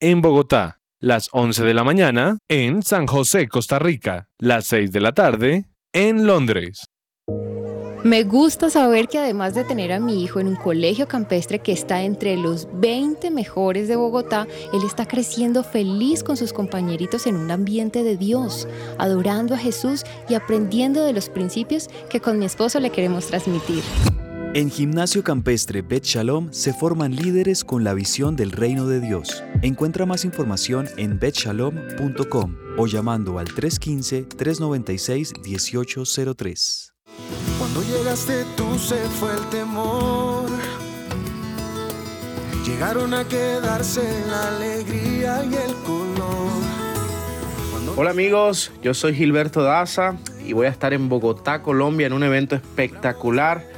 en Bogotá, las 11 de la mañana en San José, Costa Rica, las 6 de la tarde en Londres. Me gusta saber que además de tener a mi hijo en un colegio campestre que está entre los 20 mejores de Bogotá, él está creciendo feliz con sus compañeritos en un ambiente de Dios, adorando a Jesús y aprendiendo de los principios que con mi esposo le queremos transmitir. En Gimnasio Campestre Bet Shalom se forman líderes con la visión del reino de Dios. Encuentra más información en betshalom.com o llamando al 315-396-1803. Cuando llegaste tú se fue el temor. Llegaron a quedarse la alegría y el color. Hola amigos, yo soy Gilberto Daza y voy a estar en Bogotá, Colombia en un evento espectacular.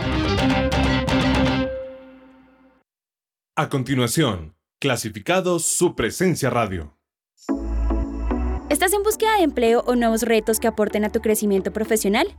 A continuación, clasificados su presencia radio. ¿Estás en búsqueda de empleo o nuevos retos que aporten a tu crecimiento profesional?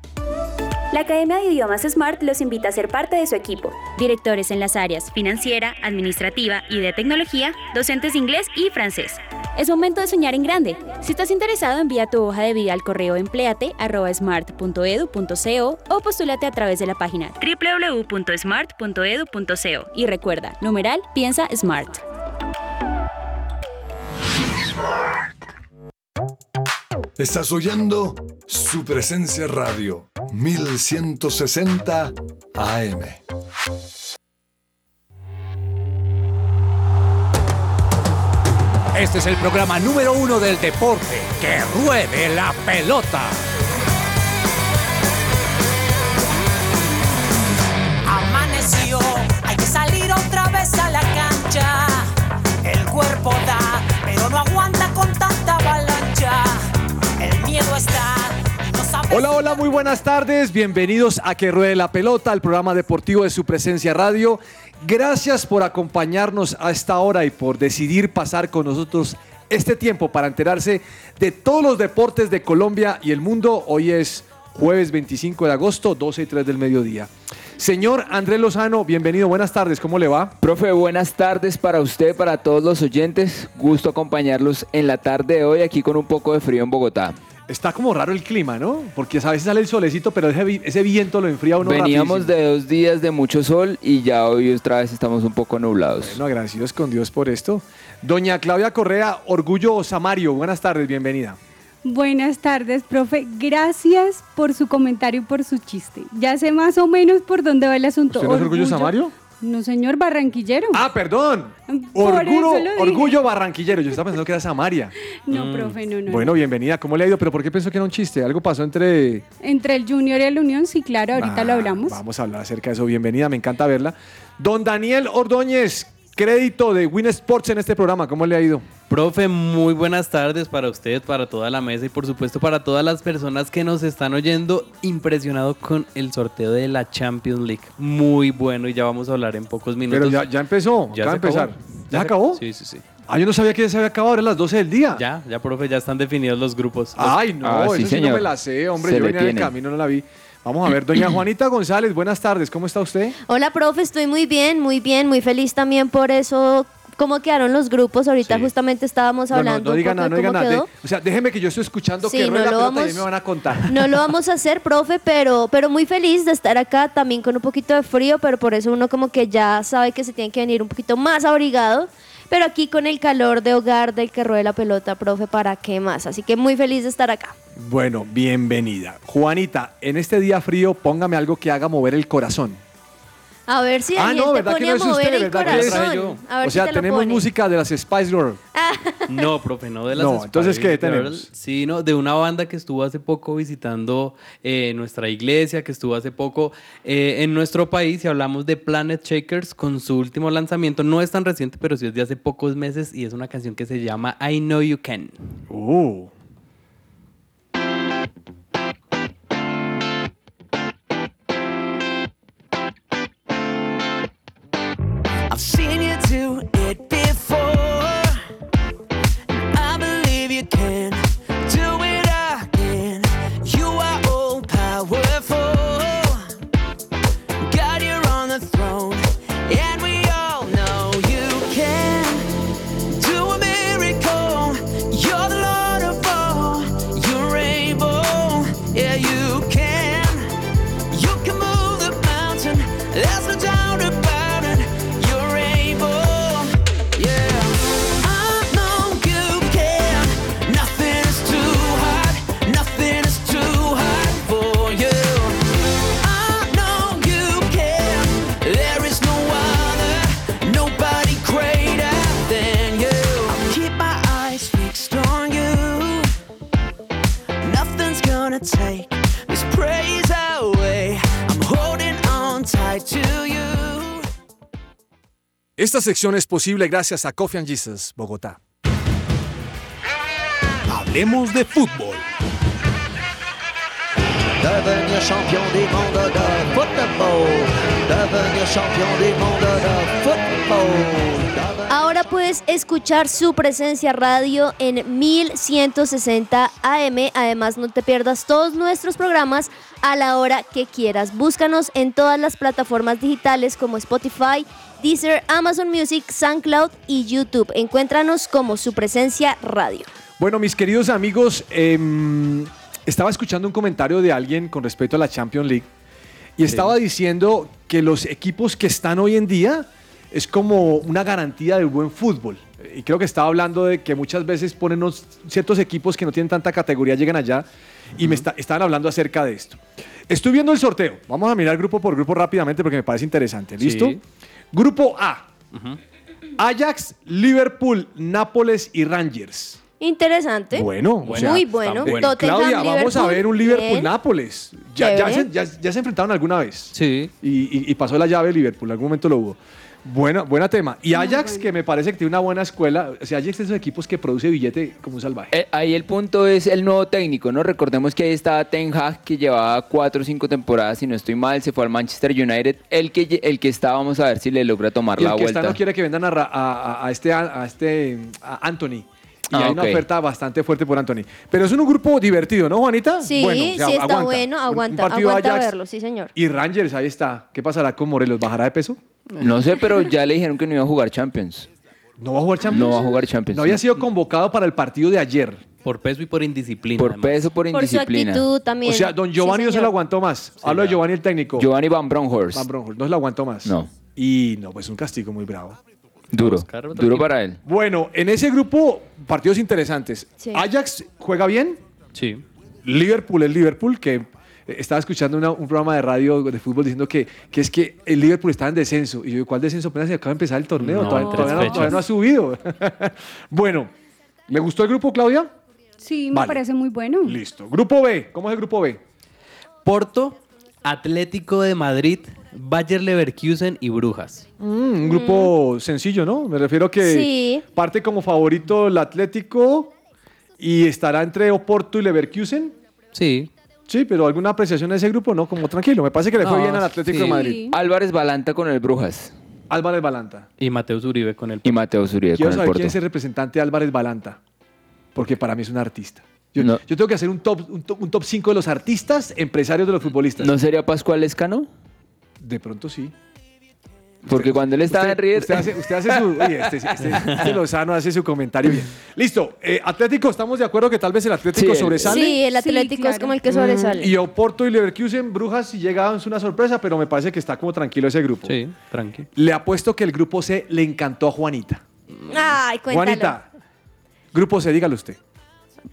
La Academia de Idiomas Smart los invita a ser parte de su equipo. Directores en las áreas financiera, administrativa y de tecnología, docentes de inglés y francés. Es momento de soñar en grande. Si estás interesado, envía tu hoja de vida al correo empleate.smart.edu.co o postúlate a través de la página www.smart.edu.co. Y recuerda, numeral, piensa Smart. Estás oyendo su presencia radio 1160 AM. Este es el programa número uno del deporte. ¡Que ruede la pelota! Amaneció, hay que salir otra vez a la cancha. El cuerpo da, pero no aguanta con tanta avalancha. El miedo está. Hola, hola, muy buenas tardes. Bienvenidos a Que Ruede la Pelota, el programa deportivo de su presencia radio. Gracias por acompañarnos a esta hora y por decidir pasar con nosotros este tiempo para enterarse de todos los deportes de Colombia y el mundo. Hoy es jueves 25 de agosto, 12 y 3 del mediodía. Señor Andrés Lozano, bienvenido, buenas tardes, ¿cómo le va? Profe, buenas tardes para usted, para todos los oyentes. Gusto acompañarlos en la tarde de hoy aquí con un poco de frío en Bogotá. Está como raro el clima, ¿no? Porque a veces sale el solecito, pero ese, ese viento lo enfría uno Veníamos rapidísimo. de dos días de mucho sol y ya hoy otra vez estamos un poco nublados. Bueno, agradecidos con Dios por esto. Doña Claudia Correa, Orgullo Samario, buenas tardes, bienvenida. Buenas tardes, profe. Gracias por su comentario y por su chiste. Ya sé más o menos por dónde va el asunto. ¿Usted no es Orgullo Samario? No, señor, barranquillero. Ah, perdón. Por Orgullo, eso lo dije. orgullo barranquillero. Yo estaba pensando que era Samaria. No, profe, no, no. Bueno, no. bienvenida. ¿Cómo le ha ido? ¿Pero por qué pensó que era un chiste? ¿Algo pasó entre...? Entre el Junior y el Unión, sí, claro, ahorita Ah, lo hablamos. Vamos a hablar acerca de eso. Bienvenida, me encanta verla. Don Daniel Ordóñez, crédito de Win Sports en este programa. ¿Cómo le ha ido? Profe, muy buenas tardes para usted, para toda la mesa y por supuesto para todas las personas que nos están oyendo. Impresionado con el sorteo de la Champions League. Muy bueno y ya vamos a hablar en pocos minutos. Pero ya, ya empezó, Ya acaba de empezar. acabó. ¿Ya se acabó? Sí, sí, sí. Ah, yo no sabía que ya se había acabado, era las 12 del día. Ya, ya, profe, ya están definidos los grupos. Ay, no, Ah, sí, eso sí no me la sé, hombre. Se yo venía en el camino, no la vi. Vamos a ver, doña Juanita González, buenas tardes, ¿cómo está usted? Hola, profe, estoy muy bien, muy bien, muy feliz también por eso. ¿Cómo quedaron los grupos? Ahorita Sí. justamente estábamos No, no, hablando no diga nada, no diga nada. De- o sea, déjeme que yo estoy escuchando Sí, que no la y me van a contar. No lo vamos a hacer, profe, pero, pero muy feliz de estar acá, también con un poquito de frío, pero por eso uno como que ya sabe que se tiene que venir un poquito más abrigado. Pero aquí con el calor de hogar del que ruede la pelota, profe, ¿para qué más? Así que muy feliz de estar acá. Bueno, bienvenida. Juanita, en este día frío, póngame algo que haga mover el corazón. A ver si ah, Daniel no, te ¿verdad que no a es mover usted? el ¿Verdad que es? corazón. A ver O si sea, te lo tenemos pone. música de las Spice Girls. No, profe, no de las No, entonces, Spice ¿qué tenemos? Girls, Sí, no, de una banda que estuvo hace poco visitando eh, nuestra iglesia, que estuvo hace poco eh, en nuestro país y hablamos de Planet Shakers con su último lanzamiento. No es tan reciente, pero sí es de hace pocos meses y es una canción que se llama I Know You Can. Uh. I've seen you do sección es posible gracias a Coffee and Jesus, Bogotá. Hablemos de fútbol. Devenir champion du monde de football. Devenir champion du monde de football. Ahora puedes escuchar su presencia radio en 1160 AM. Además, no te pierdas todos nuestros programas a la hora que quieras. Búscanos en todas las plataformas digitales como Spotify, Deezer, Amazon Music, SoundCloud y YouTube. Encuéntranos como su presencia radio. Bueno, mis queridos amigos, em, estaba escuchando un comentario de alguien con respecto a la Champions League y estaba diciendo que los equipos que están hoy en día es como una garantía del buen fútbol. Y creo que estaba hablando de que muchas veces ponen unos- ciertos equipos que no tienen tanta categoría, llegan allá y me está- estaban hablando acerca de esto. Estoy viendo el sorteo. Vamos a mirar grupo por grupo rápidamente porque me parece interesante. ¿Listo? Sí. Grupo A. Ajax, Liverpool, Nápoles y Rangers. Interesante. Bueno, o sea, muy bueno. Tottenham, Claudia, vamos a Liverpool, ver un bien. Liverpool-Nápoles. Ya, ya, Chévere. se, ya- ya se enfrentaron alguna vez. Sí. Y, y- y pasó la llave Liverpool, en algún momento lo hubo. Buena, buena tema. Y Ajax, que me parece que tiene una buena escuela. O sea, Ajax es de esos equipos que produce billete como un salvaje. Eh, ahí el punto es el nuevo técnico, ¿no? Recordemos que ahí estaba Ten Hag, que llevaba cuatro o cinco temporadas, si no estoy mal, se fue al Manchester United. El que, el que está, vamos a ver si le logra tomar y la el que vuelta. está no quiere que vendan a, Ra- a- a- a este, a, este a Anthony. Y Ah, hay una oferta bastante fuerte por Anthony. Pero es un grupo divertido, ¿no, Juanita? Sí, Bueno, o sea, sí está aguanta. bueno. Aguanta, un partido aguanta Ajax verlo, sí, señor. Y Rangers, ahí está. ¿Qué pasará con Morelos? ¿Bajará de peso? No sé, pero ya le dijeron que no iba a jugar Champions. ¿No va a jugar Champions? No va a jugar Champions. No había sido convocado para el partido de ayer. Por peso y por indisciplina. Por además. peso, por Por su indisciplina. actitud también. O sea, don Giovanni Sí, no se lo aguantó más. Hablo de Giovanni el técnico. Giovanni Van Bronckhorst. Van Bronckhorst, no se lo aguantó más. No. Y no, pues un castigo muy bravo. Duro. Buscar otro Duro equipo. para él. Bueno, en ese grupo, partidos interesantes. Sí. Ajax juega bien. Sí. Liverpool es Liverpool, que eh, estaba escuchando una- un programa de radio de fútbol diciendo que, que es que el Liverpool está en descenso. Y yo, ¿cuál descenso? Apenas se acaba de empezar el torneo. No, todavía, no, fechas. todavía no ha subido. bueno, ¿le gustó el grupo, Claudia? Sí, me Vale. parece muy bueno. Listo. Grupo B, ¿cómo es el grupo B? Porto, Atlético de Madrid, Bayer Leverkusen y Brujas. Mm, un grupo sencillo, ¿no? Me refiero que Sí. parte como favorito el Atlético y estará entre Oporto y Leverkusen. Sí. Sí, pero alguna apreciación de ese grupo, ¿no? Como tranquilo. Me parece que le fue No, bien al Atlético sí. de Madrid. Sí. Álvarez Balanta con el Brujas. Álvarez Balanta. Y Mateus Uribe con el Y Mateo Zuribe Quiero con el saber Porto. quién es el representante de Álvarez Balanta. Porque para mí es un artista. Yo, No. yo tengo que hacer un top, un top, un top 5 de los artistas empresarios de los futbolistas. ¿No sería Pascual Escano? De pronto sí. Porque cuando él estaba en Usted, River... usted hace, usted hace su. Oye, este, este- este Lozano hace su comentario bien. Listo. eh, Atlético, estamos de acuerdo que tal vez el Atlético Sí, sobresale. Sí, el Sí, Atlético es como el que sobresale. Y Oporto y Leverkusen, Brujas, si llega es una sorpresa, pero me parece que está como tranquilo ese grupo. Sí, tranqui. Le apuesto que el grupo C le encantó a Juanita. Ay, cuéntalo. Juanita, grupo C, dígalo usted.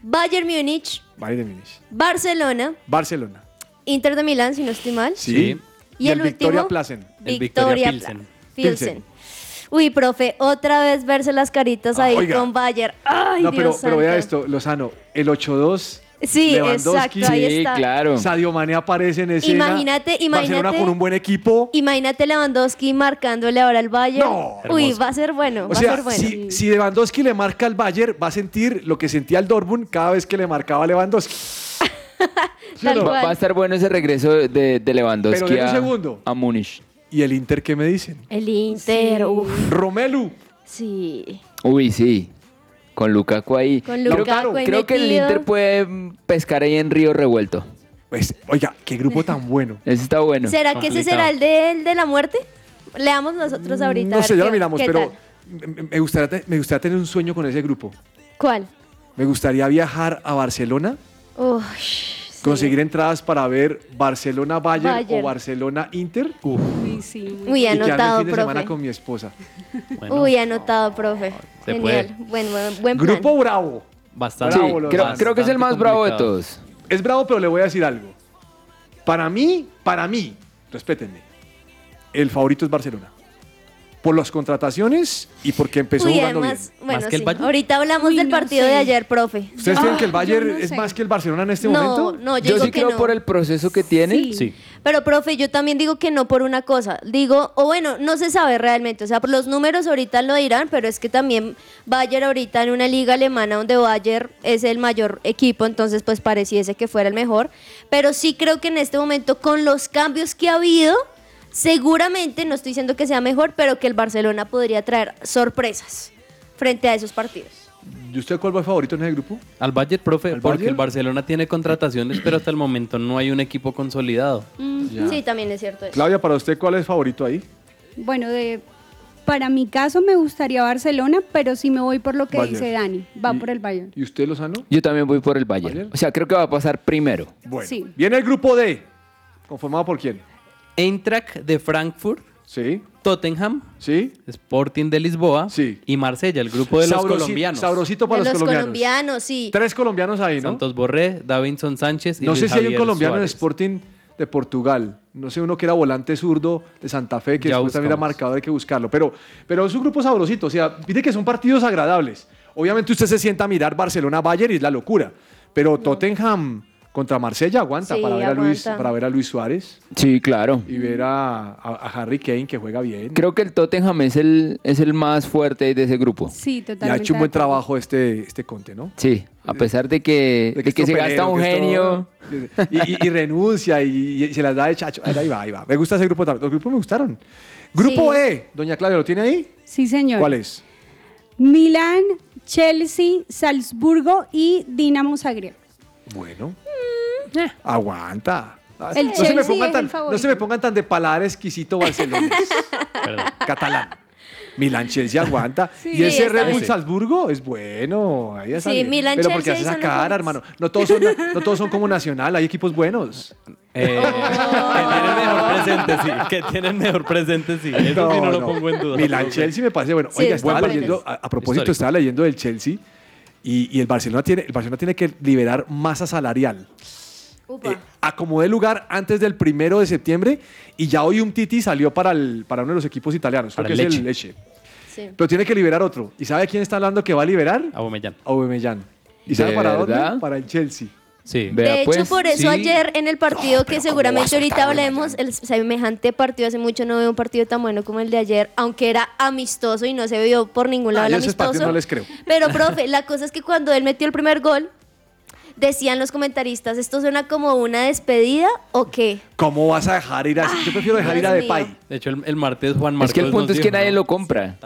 Bayern Múnich, Bayern Múnich. Barcelona, Barcelona. Inter de Milán, si no estoy mal. Sí. Y, el, Victoria último, Plasen. El Victoria Victoria Pilsen. Pilsen. Uy, profe, otra vez verse las caritas ahí Oiga. con Bayern. Ay, no, pero, pero vea esto, Lozano, el 8-2. Sí, exacto, ahí Sí, está. claro. Sadio Mané aparece en escena. Imagínate, Barcelona imagínate. con un buen equipo. Imagínate Lewandowski marcándole ahora al Bayern. No. Uy, Hermoso. va a ser bueno, O va a sea, ser bueno. si, si Lewandowski le marca al Bayern, va a sentir lo que sentía el Dortmund cada vez que le marcaba a Lewandowski. ¿Sí no? Va, va a estar bueno ese regreso de, de Lewandowski Pero en un a, segundo. a Múnich. ¿Y el Inter qué me dicen? El Inter, uf, Romelu. sí. Uy, sí. Con Lukaku ahí. Con Creo- Lukaku ahí Creo que el metido. Inter puede mm, pescar ahí en Río Revuelto. Pues, oiga, qué grupo tan bueno. Ese está bueno. ¿Será que ese será el de, el de la muerte? Leamos nosotros ahorita. a No ver sé, ya qué- lo miramos, qué pero tal. me- me gustaría, te- me gustaría tener un sueño con ese grupo. ¿Cuál? Me gustaría viajar a Barcelona, Uy, conseguir entradas para ver Barcelona-Bayern Bayern. o Barcelona-Inter. Uy, sí. Uy, y quedarme el anotado, fin de semana profe. con mi esposa. Uy, anotado, profe. se Genial. Buen, buen, buen plan. Grupo bravo. Bastante. Sí, Bravo, creo, Lozano. creo que es el más bravo de todos. Es bravo, pero le voy a decir algo. Para mí, para mí, respétenme, el favorito es Barcelona. Por las contrataciones y porque empezó Uy, jugando además, bien. bueno, ¿Más que el sí. Bayern? Ahorita hablamos Uy, del no partido sé. de ayer, profe. ¿Ustedes creen que el yo Bayern no es sé. más que el Barcelona en este No, momento? no, yo, Yo digo sí que creo no. por el proceso que tiene. Sí. Sí. Pero, profe, yo también digo que no por una cosa. Digo, o bueno, no se sabe realmente. O sea, por los números ahorita lo dirán, pero es que también Bayern ahorita en una liga alemana donde Bayern es el mayor equipo, entonces pues pareciese que fuera el mejor. Pero sí creo que en este momento, con los cambios que ha habido, seguramente, no estoy diciendo que sea mejor, pero que el Barcelona podría traer sorpresas frente a esos partidos. ¿Y usted cuál va favorito en ese grupo? Al Bayern, profe, ¿Al porque Bayern? el Barcelona tiene contrataciones, pero hasta el momento no hay un equipo consolidado. Mm, sí, también es cierto eso. Claudia, para usted, ¿cuál es favorito ahí? Bueno, de, para mi caso me gustaría Barcelona, pero sí me voy por lo que Bayern. dice Dani. Va por el Bayern. ¿Y usted, Lozano? Yo también voy por el Bayern. ¿Bayern? O sea, creo que va a pasar primero. Bueno. Sí. Viene el grupo D. ¿Conformado por quién? Eintracht de Frankfurt, Sí. Tottenham, ¿Sí? Sporting de Lisboa Sí. y Marsella, el grupo de los Sabrosi- colombianos. Sabrosito para de los, los colombianos. colombianos, sí. Tres colombianos ahí, ¿no? Santos Borré, Davinson Sánchez y No sé Luis si hay un colombiano en Suárez. Sporting de Portugal. No sé uno que era volante zurdo de Santa Fe, que Ya después también era marcador, hay que buscarlo. Pero, pero es un grupo sabrosito. O sea, viste que son partidos agradables. Obviamente usted se sienta a mirar Barcelona-Bayern y es la locura. Pero Tottenham contra Marsella aguanta, Sí, para, ver a Luis, para ver a Luis Suárez Sí, claro. y ver a, a- a Harry Kane que juega bien. Creo que el Tottenham es el, es el más fuerte de ese grupo. Sí, y totalmente. ha hecho un buen trabajo este, este Conte, ¿no? Sí, a pesar de que, de que, se gasta un genio. todo- Y, y- y renuncia y, y se las da de chacho. Ahí va, ahí va. Me gusta ese grupo también. Los grupos me gustaron. Grupo Sí. E, doña Claudia, ¿lo tiene ahí? Sí, señor. ¿Cuál es? Milán, Chelsea, Salzburgo y Dinamo Zagreb. Bueno. Aguanta. Ah, El no, se me pongan tan, el favorito. no se me pongan tan de paladar exquisito Barcelona. Catalán. Milán Chelsea aguanta. Sí, y ese Red Bull. Salzburgo es bueno. Ahí está Sí, bien. Milán, Pero porque hace esa cara, hermano. No todos, son, no todos son como Nacional, hay equipos buenos. Eh, que tienen mejor presente, sí. Que tienen mejor presente, sí. Eso sí no lo pongo en duda. Milán Chelsea me parece bueno. Sí, Oiga, estaba buenos. leyendo, a, a propósito, Histórico. estaba leyendo del Chelsea y, y el Barcelona tiene, el Barcelona tiene que liberar masa salarial. Eh, acomodé lugar antes del primero de septiembre y ya hoy un Titi salió para, el, para uno de los equipos italianos, creo Para que el es el Leche. Sí. Pero tiene que liberar otro. ¿Y sabe quién está hablando que va a liberar? Aubameyang. Aubameyang. ¿Y sabe ¿De para verdad? dónde? Para el Chelsea. Sí. Vea, de hecho, pues, por eso sí. ayer en el partido que pero ¿cómo va a seguramente ahorita hablemos, el semejante partido, hace mucho no veo un partido tan bueno como el de ayer, aunque era amistoso y no se vio por ningún lado Ah, el amistoso. no les creo. Pero, profe, la cosa es que cuando él metió el primer gol, decían los comentaristas, ¿esto suena como una despedida o qué? ¿Cómo vas a dejar ir a.? Yo prefiero dejar ir a Dios Depay. De hecho, el, el martes Juan Marcos Es que el punto nos es que dijo, nadie ¿no? lo compra.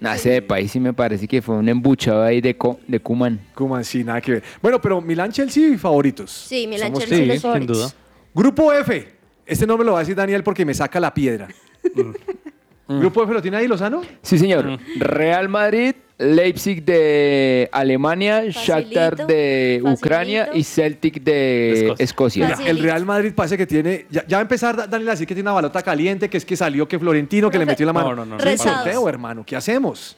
No, ese de país sí me parece que fue un embuchado ahí de, co- de Kuman. Como sí, nada que ver. Bueno, pero Milán Chelsea favoritos. Sí, Milan Somos Chelsea Sí, los sin favoritos. duda. Grupo F. Este no me lo va a decir Daniel porque me saca la piedra. ¿Grupo F lo tiene ahí, Lozano? Sí, señor. Real Madrid, Leipzig de Alemania, Shakhtar de facilito. Ucrania y Celtic de Escocia. Escocia. Facilito. el Real Madrid parece que tiene. Ya, ya va a empezar Da- Daniel a decir que tiene una balota caliente, que es que salió que Florentino, que le metió la mano. No, no, no, Rezados. sorteo, hermano. ¿Qué hacemos?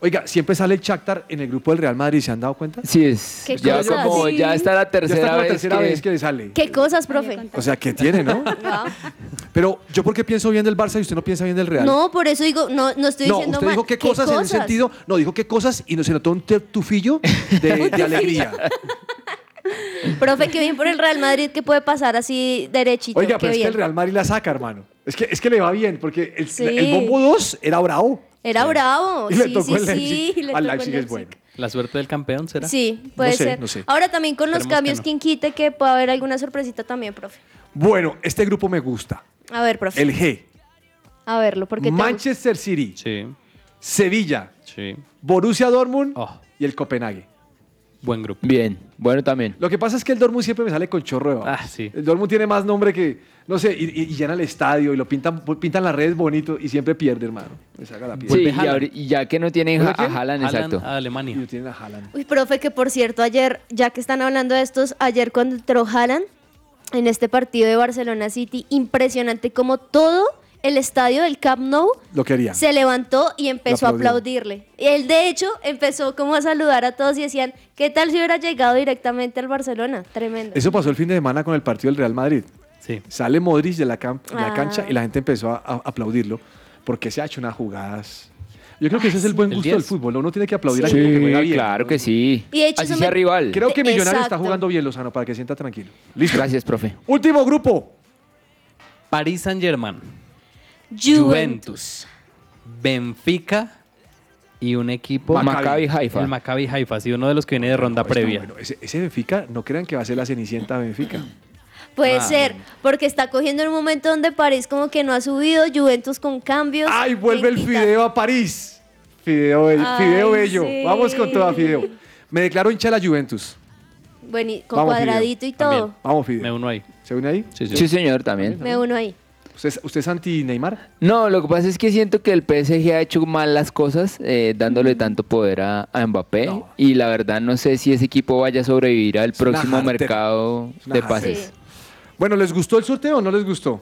Oiga, siempre sale el Shakhtar en el grupo del Real Madrid, ¿se han dado cuenta? Sí, es. ¿Qué Ya cosas? como ya está la Ya tercera, está la vez, tercera que... vez que le sale. ¿Qué cosas, profe? O sea, que tiene, ¿no? Pero yo porque pienso bien del Barça y usted no piensa bien del Real. No, por eso digo, no, no estoy No, diciendo usted mal. dijo qué cosas, en el sentido, no, dijo qué cosas y no se notó un tufillo de, de alegría. Profe, qué bien por el Real Madrid que puede pasar así derechito. Oiga, qué pero es que el Real Madrid la saca, hermano. Es que, es que le va bien, porque el, Sí. el bombo 2 era bravo. Era bravo. Y le sí, tocó sí, el sí. Le Al tocó Leipzig el es bueno. La suerte del campeón será. Sí, puede No sé, ser. no sé. Ahora también con los Esperemos que cambios, no. quien quite que pueda haber alguna sorpresita también, profe. Bueno, este grupo me gusta. A ver, profe. El G. A verlo, porque te gusta. Manchester City, Sí, Sevilla, sí. Borussia Dortmund Oh, y el Copenhague. buen grupo. Bien, bueno también. Lo que pasa es que el Dortmund siempre me sale con chorro de babas. Ah, sí. El Dortmund tiene más nombre que, no sé, y, y- y llena el estadio y lo pintan, pintan las redes bonito y siempre pierde, hermano. Me saca la piedra. Sí, y, ya que no tienen ¿Vuelve a? Haaland, Haaland exacto. a Alemania. Y lo tienen a Haaland. Uy, profe, que por cierto, ayer, ya que están hablando de estos, ayer cuando entró Haaland en este partido de Barcelona City, impresionante como todo el estadio del Camp Nou Lo quería. se levantó y empezó a aplaudirle. Y él, de hecho, empezó como a saludar a todos y decían, ¿qué tal si hubiera llegado directamente al Barcelona? Tremendo. Eso pasó el fin de semana con el partido del Real Madrid. Sí. Sale Modric de la, cam- de la Ah. cancha y la gente empezó a, a aplaudirlo porque se ha hecho unas jugadas. Yo creo que ese es el buen El gusto del 10. fútbol. Uno tiene que aplaudir a Sí, quien juega bien. claro que sí. Y de hecho Así sea me- rival. Creo que Millonarios está jugando bien, Lozano, para que sienta tranquilo. Listo. Gracias, profe. Último grupo. Paris Saint Germain, Juventus. Benfica y un equipo. Maccabi Haifa. El Maccabi Haifa, sí, uno de los que viene de ronda Está previa. bueno. Ese, ese Benfica, no crean que va a ser la cenicienta Benfica. Puede Ah, ser, porque está cogiendo en un momento donde París como que no ha subido, Juventus con cambios. ¡Ay, vuelve el. Fideo a París! Fideo, Ay, Fideo bello. sí. Vamos con toda Fideo. Me declaro hincha de la Juventus. Bueno, y con Vamos, cuadradito y También. todo. Vamos, Fideo. Me uno ahí. ¿Se une ahí? Sí, sí. Sí, señor, también. Me uno ahí. ¿Usted, es- usted es anti-Neymar? No, lo que pasa es que siento que el PSG ha hecho mal las cosas, eh, dándole tanto poder a, a Mbappé. No. Y la verdad no sé si ese equipo vaya a sobrevivir al Es próximo mercado de pases. Sí. Bueno, ¿les gustó el sorteo o no les gustó?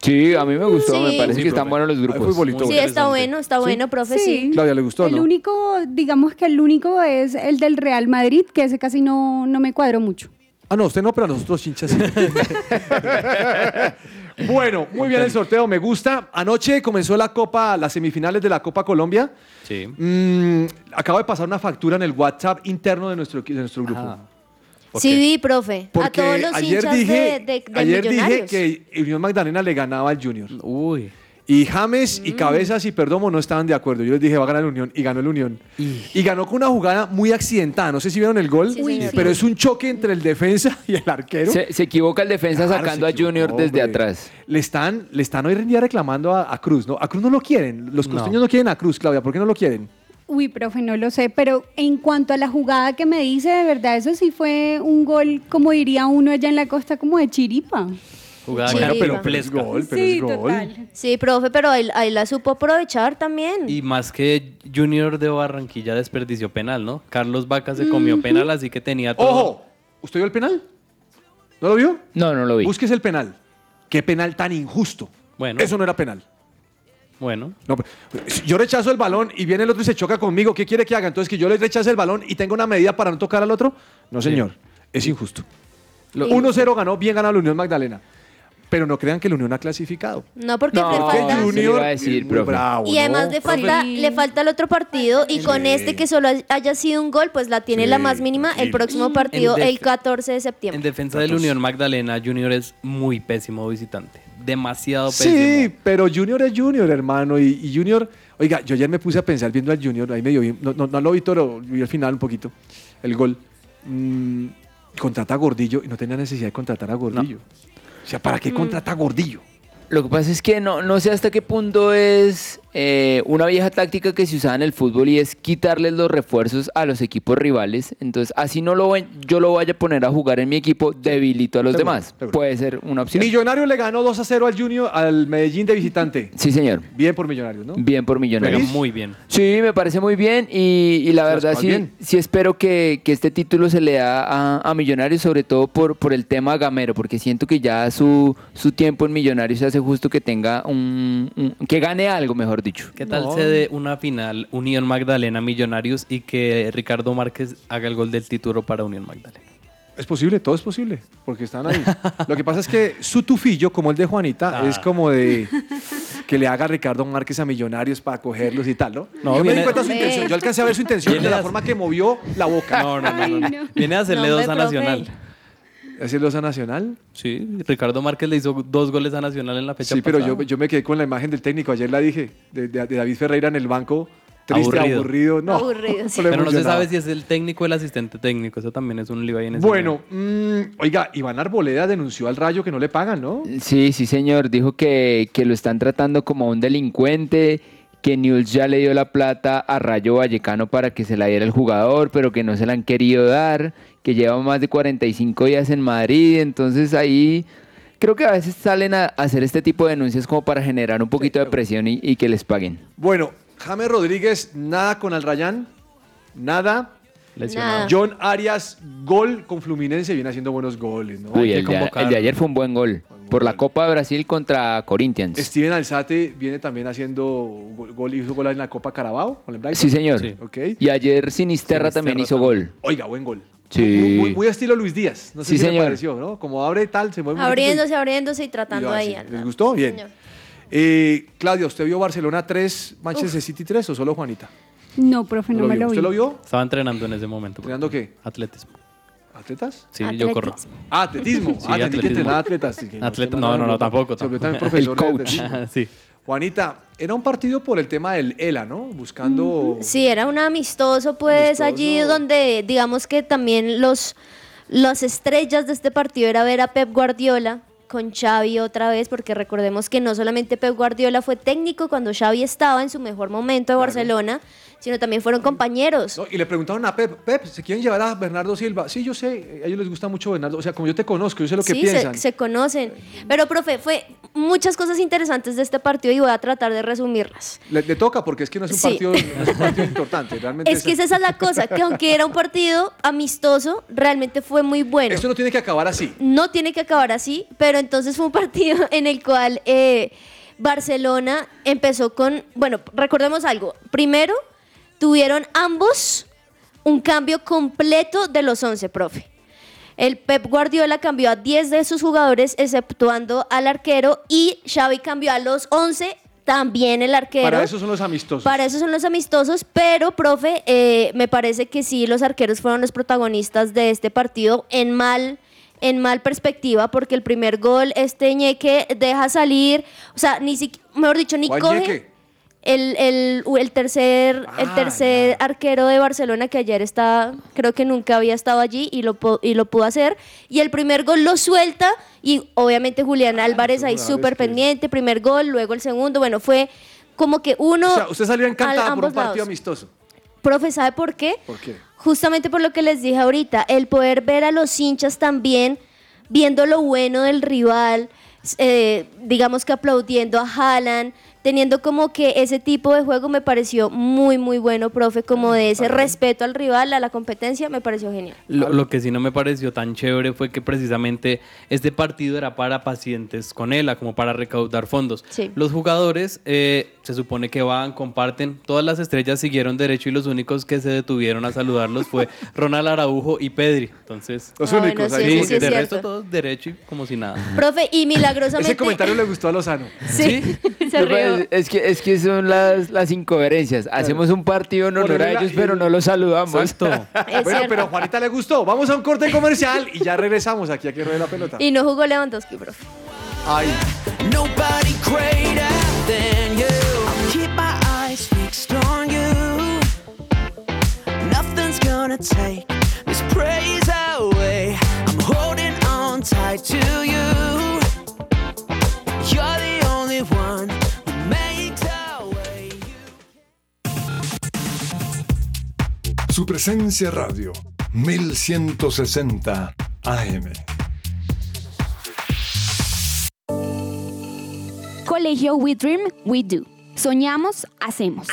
Sí, a mí me gustó, Sí. me parece Sí, que están buenos los grupos. Sí, está bueno, está bueno, profe, sí. Sí. Claudia, ¿le gustó El no? único, digamos que el único es el del Real Madrid, que ese casi no, no me cuadró mucho. Ah, no, usted no, pero a nosotros hinchas. bueno, muy bien el sorteo, me gusta. Anoche comenzó la Copa, las semifinales de la Copa Colombia. Sí. Mm, acabo de pasar una factura en el WhatsApp interno de nuestro, de nuestro grupo. Ah, ¿por Sí vi, profe. Porque a todos los ayer hinchas dije, de, de, de ayer dije Millonarios. que Unión Magdalena le ganaba al Junior. Uy. Y James Mm. y Cabezas y Perdomo no estaban de acuerdo. Yo les dije, va a ganar el Unión. Y ganó el Unión. Y ganó con una jugada muy accidentada. No sé si vieron el gol, Sí, pero es un choque entre el defensa y el arquero. Se, se equivoca el defensa Claro, sacando a Junior desde hombre. atrás. Le están, le están hoy en día reclamando a, a Cruz, ¿no? A Cruz no lo quieren. Los No. costeños no. quieren a Cruz, Claudia. ¿Por qué no lo quieren? Uy, profe, no lo sé, pero en cuanto a la jugada que me dice, de verdad, eso sí fue un gol, como diría uno allá en la costa, como de chiripa. Jugada Bueno, pero, es gol, pero sí, es gol. total. Sí, profe, pero ahí, ahí la supo aprovechar también. Y más que Junior de Barranquilla desperdició penal, ¿no? Carlos Vaca se comió penal, así que tenía todo. ¡Ojo! ¿Usted vio el penal? ¿No lo vio? No, no lo vi. Búsquese el penal. ¿Qué penal tan injusto? Bueno, Eso no era penal. bueno. No, si yo rechazo el balón y viene el otro y se choca conmigo. ¿Qué quiere que haga? Entonces, que yo le rechace el balón y tenga una medida para no tocar al otro. No, señor. Es injusto. Lo- 1-0 ganó, bien ganó la Unión Magdalena. Pero no crean que la Unión ha clasificado. No, porque No, le falta... Junior- le iba a decir, muy profe. bravo, Y además ¿no? le falta, Sí. le falta el otro partido y con este que solo haya sido un gol, pues la tiene Sí, la más mínima el próximo partido En el 14 de En septiembre. defensa del Unión Magdalena, Junior es muy pésimo visitante. Demasiado Sí, pésimo. pero Junior es Junior, hermano. Y, y Junior, oiga, yo ayer me puse a pensar viendo al Junior, ahí medio vi, no, no, no lo vi todo, vi al final un poquito, el gol. Mm, contrata a Gordillo y no tenía necesidad de contratar a Gordillo. O sea, ¿para qué contrata a Gordillo? Lo que pasa es que no, no sé hasta qué punto es eh, una vieja táctica que se usaba en el fútbol y es quitarles los refuerzos a los equipos rivales. Entonces, así no lo voy- yo lo vaya a poner a jugar en mi equipo, debilito a los Seguro, demás. seguro. Puede ser una opción. Millonario le ganó 2 a 0 al Junior, al Medellín de visitante. Sí, señor. Bien por Millonarios, ¿no? Bien por Millonarios. muy bien. Sí, me parece muy bien y, y la verdad sí, bien. sí espero que, que este título se le da a, a Millonarios, sobre todo por, por el tema gamero, porque siento que ya su, su tiempo en Millonarios se hace justo que tenga un, un- que gane algo, mejor mejor dicho. ¿Qué tal No. se dé una final Unión Magdalena Millonarios y que Ricardo Márquez haga el gol del título para Unión Magdalena? Es posible, todo es posible, porque están ahí. Lo que pasa es que su tufillo, como el de Juanita, Ah. es como de que le haga a Ricardo Márquez a Millonarios para cogerlos y tal, ¿no? No, yo me di viene- cuenta de su intención, yo alcancé a ver su intención Viene de la a- forma que movió la boca. No, no, no. no, no. Viene a hacerle No, dos a. Nacional. ¿Es el Loza Nacional? Sí, Ricardo Márquez le hizo dos goles a Nacional en la fecha Sí, pero pasada. yo, yo me quedé con la imagen del técnico, ayer la dije, de, de- de David Ferreira en el banco, triste, aburrido, Aburrido. no. Aburrido, sí. Pero no se sabe si es el técnico o el asistente técnico. Eso también es un lío ahí en ese Bueno, mm, oiga, Iván Arboleda denunció al Rayo que no le pagan, ¿no? Sí, sí, señor. Dijo que, que lo están tratando como a un delincuente, que News ya le dio la plata a Rayo Vallecano para que se la diera el jugador, pero que no se la han querido dar, que lleva más de 45 días en Madrid. Entonces ahí creo que a veces salen a hacer este tipo de denuncias como para generar un poquito de presión y, y que les paguen. Bueno, James Rodríguez, nada con Al Rayán, nada. John Arias, gol con Fluminense, viene haciendo buenos goles, ¿no? Uy, Hay que el de, convocarlo. el de ayer fue un buen gol. Por la Copa de Brasil contra Corinthians. Steven Alzate viene también haciendo gol, gol- hizo gol en la Copa Carabao con el Brighton. Sí, señor. Ok. Y ayer Sinisterra también hizo gol. Oiga, buen gol. Sí. Muy, muy- muy estilo Luis Díaz. No sé Sí, si le señor. pareció, ¿no? Como abre tal, se mueve y- Abriéndose, abriéndose y y tratando lo ahí. ¿Les gustó? Sí, Bien. señor. Eh, Claudia, ¿usted vio Barcelona 3, Manchester Uf. City 3 o solo Juanita? No, profe, no ¿Lo me vio? lo vi. ¿Usted lo vio? Estaba entrenando en ese momento. ¿Entrenando qué? Atletismo. ¿Atletas? Sí, yo corro. Atletismo. Ah, atletismo. Sí, ah, que atletas. Sí, que no Atleta- no, no, no, tampoco, volvió también tampoco. profesor coach. Sí. Juanita, era un partido por el tema del ELA, ¿no? Buscando... Sí, era un amistoso, pues Amistoso. allí donde digamos que también los las estrellas de este partido era ver a Pep Guardiola con Xavi otra vez, porque recordemos que no solamente Pep Guardiola fue técnico cuando Xavi estaba en su mejor momento de Barcelona, sino también fueron compañeros. No, y le preguntaron a Pep, Pep, ¿se quieren llevar a Bernardo Silva? Sí, yo sé, a ellos les gusta mucho Bernardo. O sea, como yo te conozco, yo sé lo que sí, piensan. se, se conocen. Pero, profe, fue muchas cosas interesantes de este partido y voy a tratar de resumirlas. Le, le toca porque es que no es un Sí. partido, no es un partido importante. Realmente Es que esa es la cosa, que aunque era un partido amistoso, realmente fue muy bueno. Esto no tiene que acabar así. No tiene que acabar así, pero entonces fue un partido en el cual eh, Barcelona empezó con, bueno, recordemos algo. Primero, tuvieron ambos un cambio completo de los 11, profe. El Pep Guardiola cambió a 10 de sus jugadores, exceptuando al arquero, y Xavi cambió a los 11, también el arquero. Para eso son los amistosos. Para eso son los amistosos, pero, profe, eh, me parece que sí, los arqueros fueron los protagonistas de este partido en mal, en mal perspectiva, porque el primer gol, este ñeque deja salir, o sea, ni siquiera, mejor dicho, ni ¿Cuál coge. ñeque? El, el, el tercer, el Ah, tercer arquero de Barcelona que ayer está, creo que nunca había estado allí y lo, y lo pudo hacer. Y el primer gol lo suelta y obviamente Julián Álvarez ahí súper pendiente, primer gol, luego el segundo, bueno, fue como que uno... o sea, usted salió encantada por un partido lados. amistoso. Profe, ¿sabe por qué? ¿Por qué? Justamente por lo que les dije ahorita, el poder ver a los hinchas también viendo lo bueno del rival, eh, digamos que aplaudiendo a Haaland, teniendo como que ese tipo de juego me pareció muy, muy bueno, profe, como de ese respeto al rival, a la competencia, me pareció genial. Lo, lo que sí no me pareció tan chévere fue que precisamente este partido era para pacientes con ELA, como para recaudar fondos. Sí. Los jugadores eh, se supone que van, comparten, todas las estrellas siguieron derecho y los únicos que se detuvieron a saludarlos fue Ronald Araujo y Pedri. Entonces, Los Ah, bueno, únicos sí, ahí. sí, de cierto. resto todos derecho y como si nada. Profe, y milagrosamente... Ese comentario le gustó a Lozano. Sí, se rió. Es que, es que son las, las incoherencias. Hacemos un partido en honor a ellos, pero no los saludamos. Exacto. Es bueno, cierto. pero a Juanita le gustó. Vamos a un corte comercial y ya regresamos aquí a que ruede la pelota. Y no jugó Lewandowski, profe. Ay. Nobody greater than you. I'll keep my eyes fixed on you. Nothing's gonna take this praise presencia radio, 1160 AM. Colegio We Dream, We Do. Soñamos, hacemos.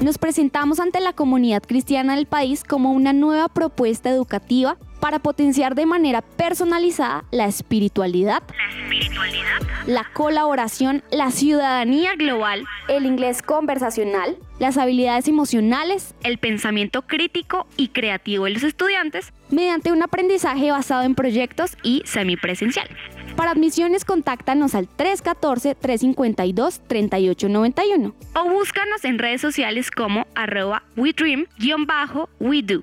Nos presentamos ante la comunidad cristiana del país como una nueva propuesta educativa para potenciar de manera personalizada la espiritualidad, la colaboración, la ciudadanía global, el inglés conversacional, las habilidades emocionales, el pensamiento crítico y creativo de los estudiantes mediante un aprendizaje basado en proyectos y semipresencial. Para admisiones, contáctanos al 314-352-3891 o búscanos en redes sociales como arroba WeDream-WeDo.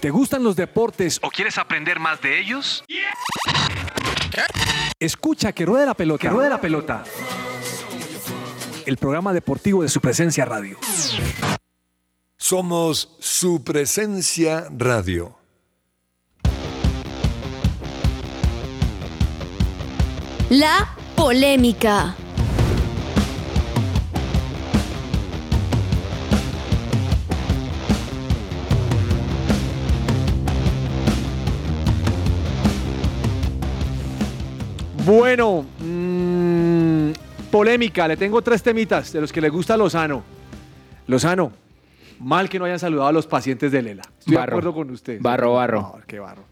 ¿Te gustan los deportes o quieres aprender más de ellos? Escucha que ruede la pelota. Que ruede la pelota. El programa deportivo de su presencia radio. Somos su presencia radio. La polémica. Bueno, mm, polémica. Le tengo tres temitas de los que le gusta Lozano. Lozano, mal que no hayan saludado a los pacientes de Lela. Estoy de Barro. acuerdo con usted. Barro, barro. Qué barro.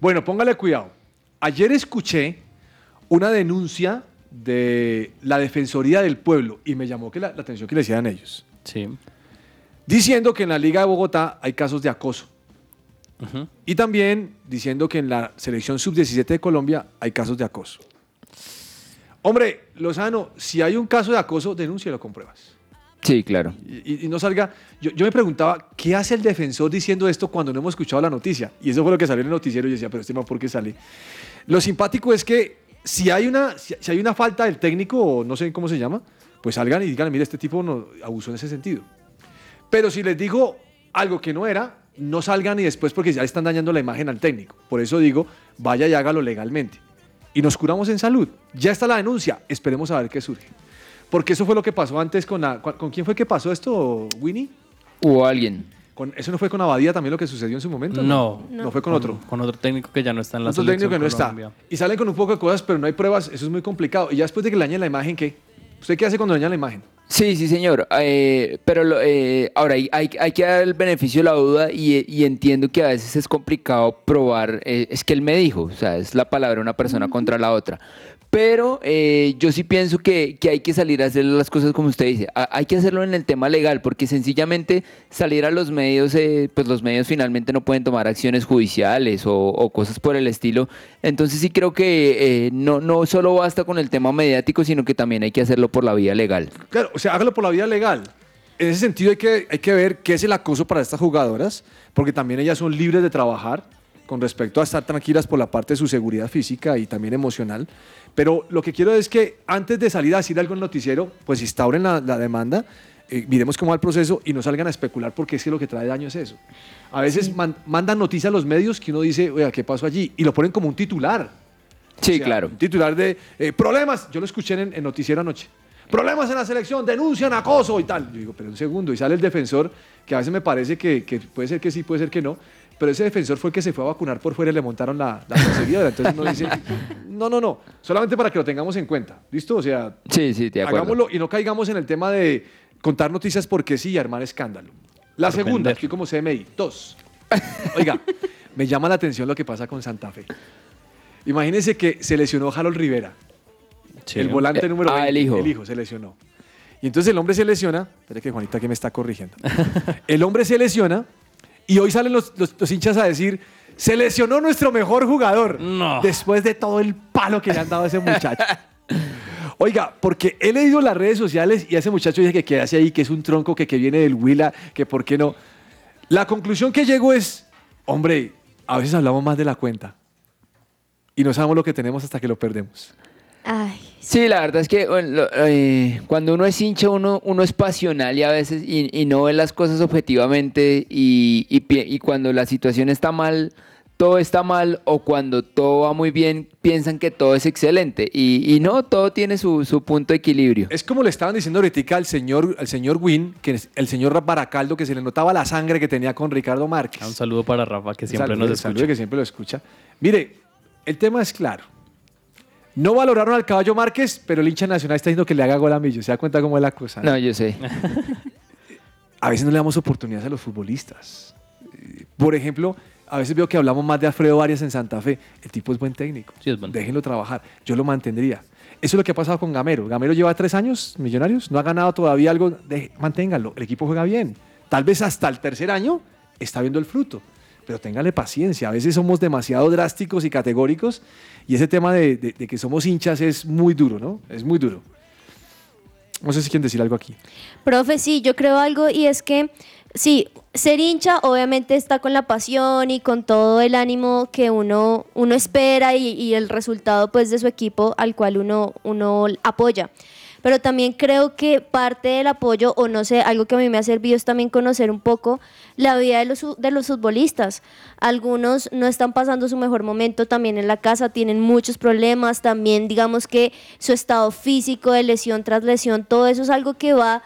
Bueno, póngale cuidado. Ayer escuché una denuncia de la Defensoría del Pueblo y me llamó que la, la atención que le decían ellos. Sí. Diciendo que en la Liga de Bogotá hay casos de acoso. Y también diciendo que en la selección sub-17 de Colombia hay casos de acoso. Hombre, Lozano, si hay un caso de acoso, denúncialo con pruebas. Sí, claro. Y, y no salga. Yo, yo me preguntaba, ¿qué hace el defensor diciendo esto cuando no hemos escuchado la noticia? Y eso fue lo que salió en el noticiero y yo decía, pero este man, ¿por qué sale? Lo simpático es que si hay una, si, si hay una falta del técnico, o no sé cómo se llama, pues salgan y digan, mire, este tipo no, abusó en ese sentido. Pero si les digo algo que no era, no salgan y después porque ya le están dañando la imagen al técnico. Por eso digo, vaya y hágalo legalmente. Y nos curamos en salud. Ya está la denuncia, esperemos a ver qué surge. Porque eso fue lo que pasó antes con la... ¿Con quién fue que pasó esto, Winnie? Hubo alguien. Con, ¿Eso no fue con Abadía también lo que sucedió en su momento? No. No, fue con, otro. Con otro técnico que ya no está en la Otro técnico que no está. Colombia. Y salen con un poco de cosas, pero no hay pruebas. Eso es muy complicado. Y ya después de que le dañen la imagen, ¿qué? ¿Usted qué hace cuando le dañan la imagen? Sí, sí, señor. Eh, pero lo- eh, ahora hay, hay- hay que dar el beneficio de la duda y, y entiendo que a veces es complicado probar. eh, es que él me dijo, o sea, es la palabra de una persona contra la otra. Pero eh, yo sí pienso que, que hay que salir a hacer las cosas como usted dice. Hay que hacerlo en el tema legal, porque sencillamente salir a los medios, eh, pues los medios finalmente no pueden tomar acciones judiciales o, o cosas por el estilo. Entonces sí creo que eh, no, no solo basta con el tema mediático, sino que también hay que hacerlo por la vía legal. Claro, o sea, hágalo por la vía legal. En ese sentido hay que, hay que ver qué es el acoso para estas jugadoras, porque también ellas son libres de trabajar con respecto a estar tranquilas por la parte de su seguridad física y también emocional. Pero lo que quiero es que antes de salir a decir algo en el noticiero, pues instauren la, la demanda, eh, miremos cómo va el proceso y no salgan a especular porque es que lo que trae daño es eso. A veces man- mandan noticias a los medios que uno dice, oiga, ¿qué pasó allí? Y lo ponen como un titular. Sí, O sea, claro. Un titular de eh, problemas. Yo lo escuché en, en noticiero anoche. Problemas en la selección, denuncian acoso y tal. Yo digo, pero un segundo. Y sale el defensor, que a veces me parece que, que puede ser que sí, puede ser que no. Pero ese defensor fue el que se fue a vacunar por fuera y le montaron la, la perseguidora. Entonces uno dice, no, no, no. Solamente para que lo tengamos en cuenta. ¿Listo? O sea, Sí, sí, acuerdo. hagámoslo y no caigamos en el tema de contar noticias porque sí y armar escándalo. La Por segunda, vender. aquí como CMI. Dos. Oiga, me llama la atención lo que pasa con Santa Fe. Imagínense que se lesionó Harold Rivera. El volante Eh, número ah, 20. el hijo. El hijo se lesionó. Y entonces el hombre se lesiona. Espera que Juanita aquí me está corrigiendo. el hombre se lesiona y hoy salen los, los- los hinchas a decir, se lesionó nuestro mejor jugador. Después de todo el palo que le han dado a ese muchacho. Oiga, porque he leído las redes sociales y ese muchacho dice que qué hace ahí, que es un tronco, que, que viene del Huila, que por qué no. La conclusión que llego es, hombre, a veces hablamos más de la cuenta y no sabemos lo que tenemos hasta que lo perdemos. Sí, la verdad es que bueno, eh, cuando uno es hincha, uno, uno es pasional y a veces y, y no ve las cosas objetivamente y, y y cuando la situación está mal, todo está mal o cuando todo va muy bien, piensan que todo es excelente y, y no, todo tiene su, su punto de equilibrio. Es como le estaban diciendo ahorita al señor, al señor Win, que es el señor Baracaldo, que se le notaba la sangre que tenía con Ricardo Márquez. Un saludo para Rafa, que siempre Saludo, nos saludo, escucha. que siempre lo escucha. Mire, el tema es claro. No valoraron al caballo Márquez, pero el hincha nacional está diciendo que le haga gol a Millo. ¿Se da cuenta cómo es la cosa? No, yo sé. a veces no le damos oportunidades a los futbolistas. Por ejemplo, a veces veo que hablamos más de Alfredo Arias en Santa Fe. El tipo es buen técnico. Déjenlo trabajar. Yo lo mantendría. Eso es lo que ha pasado con Gamero. Gamero lleva tres años, millonarios, no ha ganado todavía algo. De, manténganlo. El equipo juega bien. Tal vez hasta el tercer año está viendo el fruto. Pero téngale paciencia. A veces somos demasiado drásticos y categóricos. Y ese tema de, de- de que somos hinchas es muy duro, ¿no? Es muy duro. No sé si quieren decir algo aquí. Profe, sí, yo creo algo y es que, sí, ser hincha obviamente está con la pasión y con todo el ánimo que uno, uno espera y, y el resultado pues de su equipo al cual uno, uno apoya. Pero también creo que parte del apoyo, o no sé, algo que a mí me ha servido es también conocer un poco la vida de los, de los futbolistas. Algunos no están pasando su mejor momento también en la casa, tienen muchos problemas, también digamos que su estado físico de lesión tras lesión, todo eso es algo que va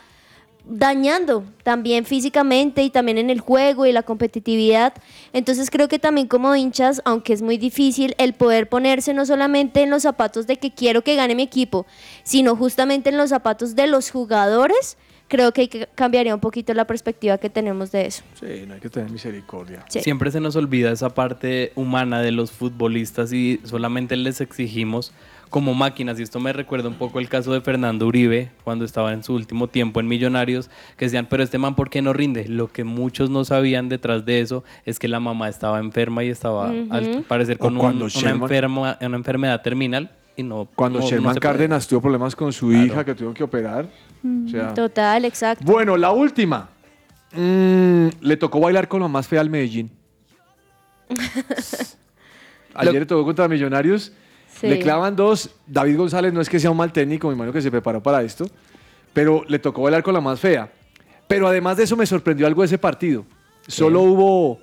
dañando también físicamente y también en el juego y la competitividad. Entonces creo que también como hinchas, aunque es muy difícil, el poder ponerse no solamente en los zapatos de que quiero que gane mi equipo, sino justamente en los zapatos de los jugadores, creo que, cambiaría un poquito la perspectiva que tenemos de eso. Sí, no hay que tener misericordia. Sí. Siempre se nos olvida esa parte humana de los futbolistas y solamente les exigimos como máquinas. Y esto me recuerda un poco el caso de Fernando Uribe cuando estaba en su último tiempo en Millonarios, que decían, pero este man, ¿por qué no rinde? Lo que muchos no sabían detrás de eso es que la mamá estaba enferma y estaba, al parecer, con un- una, Sherman- enferma, una enfermedad terminal y no. Cuando no- no Sherman puede. Cárdenas tuvo problemas con su hija que tuvieron que operar. O sea, Total, exacto. bueno, la última. Mm, le tocó bailar con lo más fea al Medellín. Ayer le tocó contra Millonarios. Sí. Le clavan dos. David González no es que sea un mal técnico, me imagino que se preparó para esto. Pero le tocó bailar con la más fea. Pero además de eso me sorprendió algo de ese partido. Solo hubo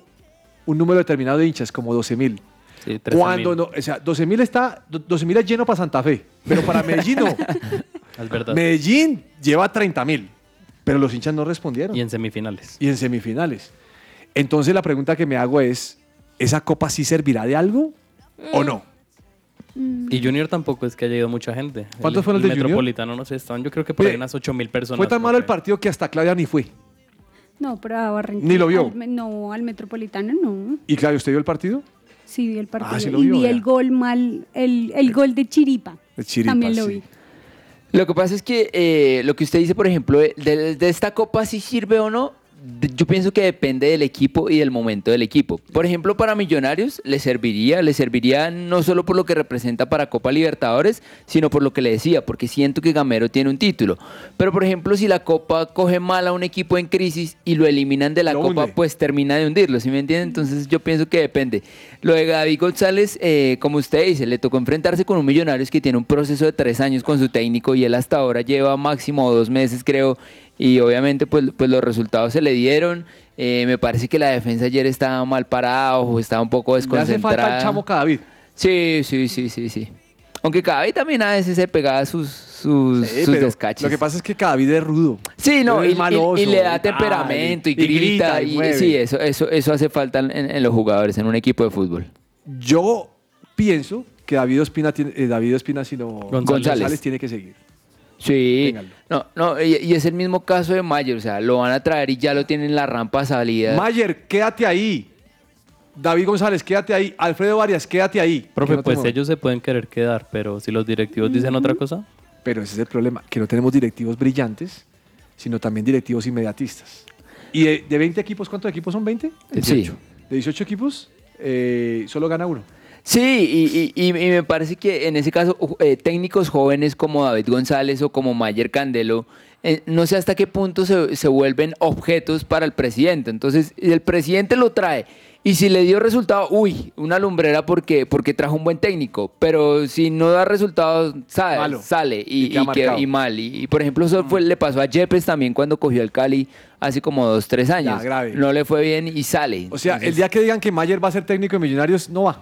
un número determinado de hinchas, como 12 mil. Sí, 13.000. Cuando no, o sea, 12 mil está, 12 mil es lleno para Santa Fe, pero para Medellín no. Es verdad. Medellín lleva 30 mil, pero los hinchas no respondieron. Y en semifinales. Y en semifinales. Entonces la pregunta que me hago es, ¿esa copa sí servirá de algo o no? Y Junior tampoco es que haya ido mucha gente. ¿Cuántos El- fueron el los de Junior? Metropolitano, no sé, estaban yo creo que por ahí unas 8 mil personas. Fue tan malo el partido que hasta Claudia ni fue. No, pero a Barranquilla. Ni lo vio. al no, al Metropolitano no. ¿Y Claudia, usted vio el partido? Sí vi el partido. Ah, sí lo y vio, vi el gol mal, el, el gol de Chiripa. De Chiripa, También lo sí. vi. Lo que pasa es que eh, lo que usted dice, por ejemplo, de, de- esta copa si sirve o no, yo pienso que depende del equipo y del momento del equipo. Por ejemplo, para Millonarios le serviría, le serviría no solo por lo que representa para Copa Libertadores, sino por lo que le decía, porque siento que Gamero tiene un título. Pero por ejemplo, si la Copa coge mal a un equipo en crisis y lo eliminan de la Copa, pues termina de hundirlo, ¿sí me entiende? Entonces yo pienso que depende. Lo de Gaby González, eh, como usted dice, le tocó enfrentarse con un Millonarios que tiene un proceso de tres años con su técnico y él hasta ahora lleva máximo dos meses, creo, y obviamente pues, pues los resultados se le dieron. Eh, me parece que la defensa ayer estaba mal parada o estaba un poco Le hace desconcentrada. falta el chamo Cadavid. Sí, sí, sí, sí, sí. Aunque Cadavid también a veces se pegaba sus, sus, Sí, sus descaches. Lo que pasa es que Cadavid es rudo. Sí, no, y, y- le da temperamento y, y grita grita. y sí, eso, eso, eso hace falta en, en los jugadores, en un equipo de fútbol. Yo pienso que David Ospina, tiene, eh, David Ospina, sino González. tiene que seguir. Sí, no, no, y, y es el mismo caso de Mayer, o sea, lo van a traer y ya lo tienen en la rampa salida. Mayer, quédate ahí. David González, quédate ahí. Alfredo Varias, quédate ahí. Profe, no pues tenemos- ellos se pueden querer quedar, pero si los directivos dicen otra cosa. Pero ese es el problema, que no tenemos directivos brillantes, sino también directivos inmediatistas. Y de, de 20 equipos, ¿cuántos equipos son 20? Sí. De 18 equipos, eh, solo gana uno. Sí, y, y- y- y me parece que en ese caso eh, técnicos jóvenes como David González o como Mayer Candelo, eh, no sé hasta qué punto se, se vuelven objetos para el presidente. Entonces, el presidente lo trae y si le dio resultado, uy, una lumbrera porque, porque trajo un buen técnico, pero si no da resultados, Malo. sale y, mal. Y, por ejemplo, eso fue- le pasó a Yepes también cuando cogió el Cali hace como dos, tres años. grave. No le fue bien y sale. O sea, el día que digan que Mayer va a ser técnico de Millonarios, no va.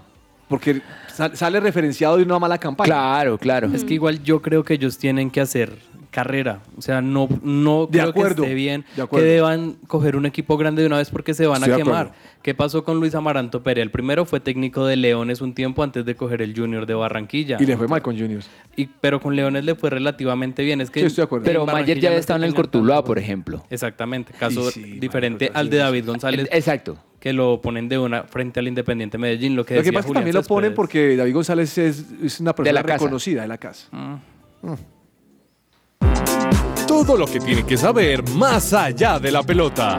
Porque sa- sale referenciado de una mala campaña. Claro, claro. Es que igual yo creo que ellos tienen que hacer carrera. O sea, no, no De creo acuerdo, que esté bien de que deban coger un equipo grande de una vez porque se van Estoy a quemar. ¿Qué pasó con Luis Amaranto Perea? El primero fue técnico de Leones un tiempo antes de coger el Junior de Barranquilla. Y le fue mal con Juniors. Y- pero con Leones le fue relativamente bien. Es que Sí, estoy de acuerdo. Pero Mayer ya había estado en el Cortuluá, por ejemplo. Exactamente, caso Sí, sí, diferente Mayer al de David González. Exacto. Que lo ponen de una frente al Independiente Medellín. Lo que, Lo que pasa es que también lo ponen Céspedes. porque David González es, es una persona la casa. reconocida de la casa. Todo lo que tiene que saber más allá de la pelota.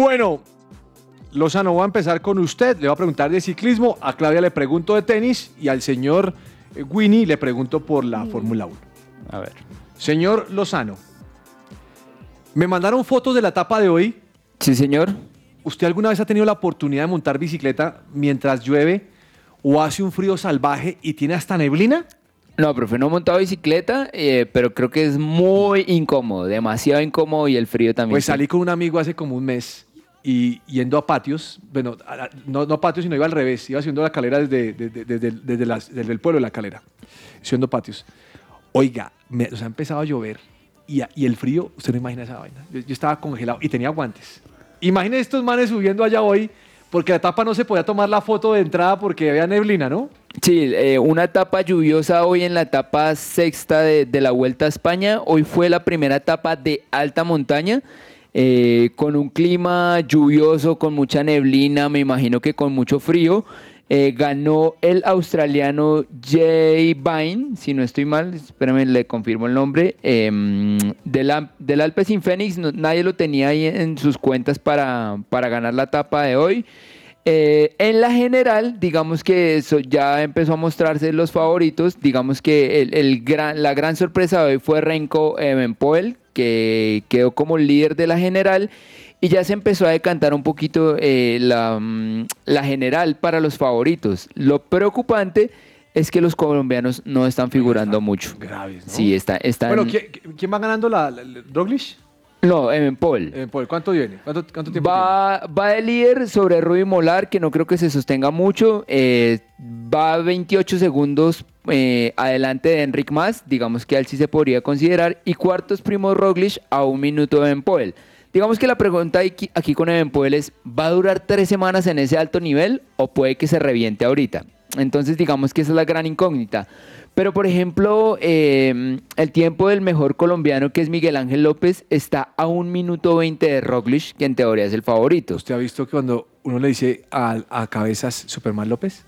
Bueno, Lozano, voy a empezar con usted. Le voy a preguntar de ciclismo. A Claudia le pregunto de tenis. Y al señor eh, Winnie le pregunto por la Fórmula 1. A ver. Señor Lozano, me mandaron fotos de la etapa de hoy. Sí, señor. ¿Usted alguna vez ha tenido la oportunidad de montar bicicleta mientras llueve o hace un frío salvaje y tiene hasta neblina? No, profe, no he montado bicicleta, eh, pero creo que es muy incómodo, demasiado incómodo y el frío también. Pues salí con un amigo hace como un mes y yendo a patios, bueno, no, no patios, sino iba al revés, iba haciendo la calera desde, desde, desde- desde las- desde el pueblo de la calera, haciendo patios. Oiga, me, o sea, ha empezado a llover y, y el frío, usted no imagina esa vaina. Yo, yo estaba congelado y tenía guantes. Imagine estos manes subiendo allá hoy, porque la etapa no se podía tomar la foto de entrada porque había neblina, ¿no? Sí, eh, una etapa lluviosa hoy en la etapa sexta de, de la Vuelta a España. Hoy fue la primera etapa de alta montaña, eh, con un clima lluvioso, con mucha neblina, me imagino que con mucho frío. Eh, ganó el australiano Jay Vine, si no estoy mal, espérame, le confirmo el nombre, em, del, del Alpecin Phoenix, no- nadie lo tenía ahí en sus cuentas para, para ganar la etapa de hoy. Eh, en la general, digamos que eso ya empezó a mostrarse los favoritos. Digamos que el, el gran, la gran sorpresa de hoy fue Renko Evenpoel, que quedó como líder de la general. Y ya se empezó a decantar un poquito eh, la, mm, la general para los favoritos. Lo preocupante es que los colombianos no están figurando mucho. Graves, ¿no? Sí, está, están... Bueno, ¿quién, quién va ganando la, la- la- Roglic? No, Evenpoel. Eh, Paul, ¿Cuánto viene? ¿Cuánto, cuánto tiempo Va, va de líder sobre Ruby Molar, que no creo que se sostenga mucho. eh, va 28 segundos eh, adelante de Enric Mas, digamos que él sí se podría considerar. Y cuarto es Primo Roglic a un minuto de Evenpoel. Digamos que la pregunta aquí, aquí con Evenpoel es, ¿va a durar tres semanas en ese alto nivel o puede que se reviente ahorita? Entonces digamos que esa es la gran incógnita. Pero por ejemplo, eh, el tiempo del mejor colombiano, que es Miguel Ángel López, está a un minuto 20 de Roglic, que en teoría es el favorito. ¿Usted ha visto que cuando uno le dice a, a cabezas Superman López?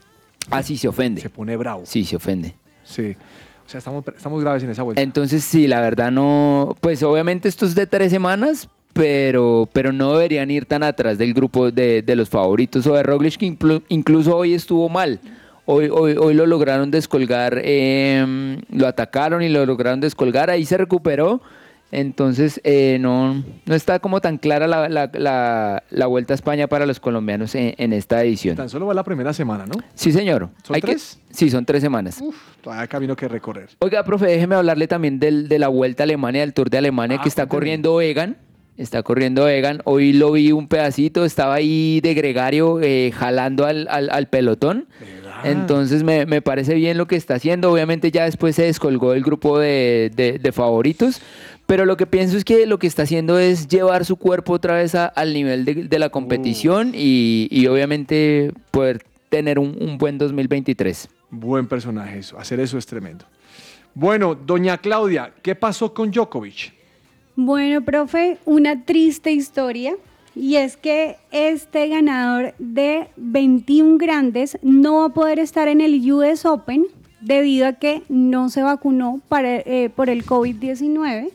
Ah, sí, se ofende. Se pone bravo. Sí, se ofende. Sí. O sea, estamos, estamos graves en esa vuelta. Entonces, sí, la verdad no. Pues obviamente esto es de tres semanas, pero, pero no deberían ir tan atrás del grupo de, de los favoritos o de Roglic, que inclu- incluso hoy estuvo mal. Hoy, hoy, hoy lo lograron descolgar, eh, lo atacaron y lo lograron descolgar, ahí se recuperó. Entonces, eh, no, no está como tan clara la, la- la- la vuelta a España para los colombianos en, en esta edición. Tan solo va la primera semana, ¿no? Sí, señor. ¿Son Hay que- tres? sí, son tres semanas. Todavía hay camino que recorrer. Oiga, profe, déjeme hablarle también del, de la Vuelta a Alemania, del Tour de Alemania Ah, que está corriendo Egan. Está corriendo Egan. Hoy lo vi un pedacito, estaba ahí de gregario eh, jalando al, al- al pelotón. Entonces me, me parece bien lo que está haciendo. Obviamente ya después se descolgó del grupo de, de- de favoritos. Pero lo que pienso es que lo que está haciendo es llevar su cuerpo otra vez a- al nivel de, de la competición y, y obviamente poder tener un, un buen 2023. Buen personaje eso. Hacer eso es tremendo. Bueno, doña Claudia, ¿qué pasó con Djokovic? Bueno, profe, una triste historia. Y es que este ganador de 21 grandes no va a poder estar en el US Open debido a que no se vacunó para, eh, por el COVID-19.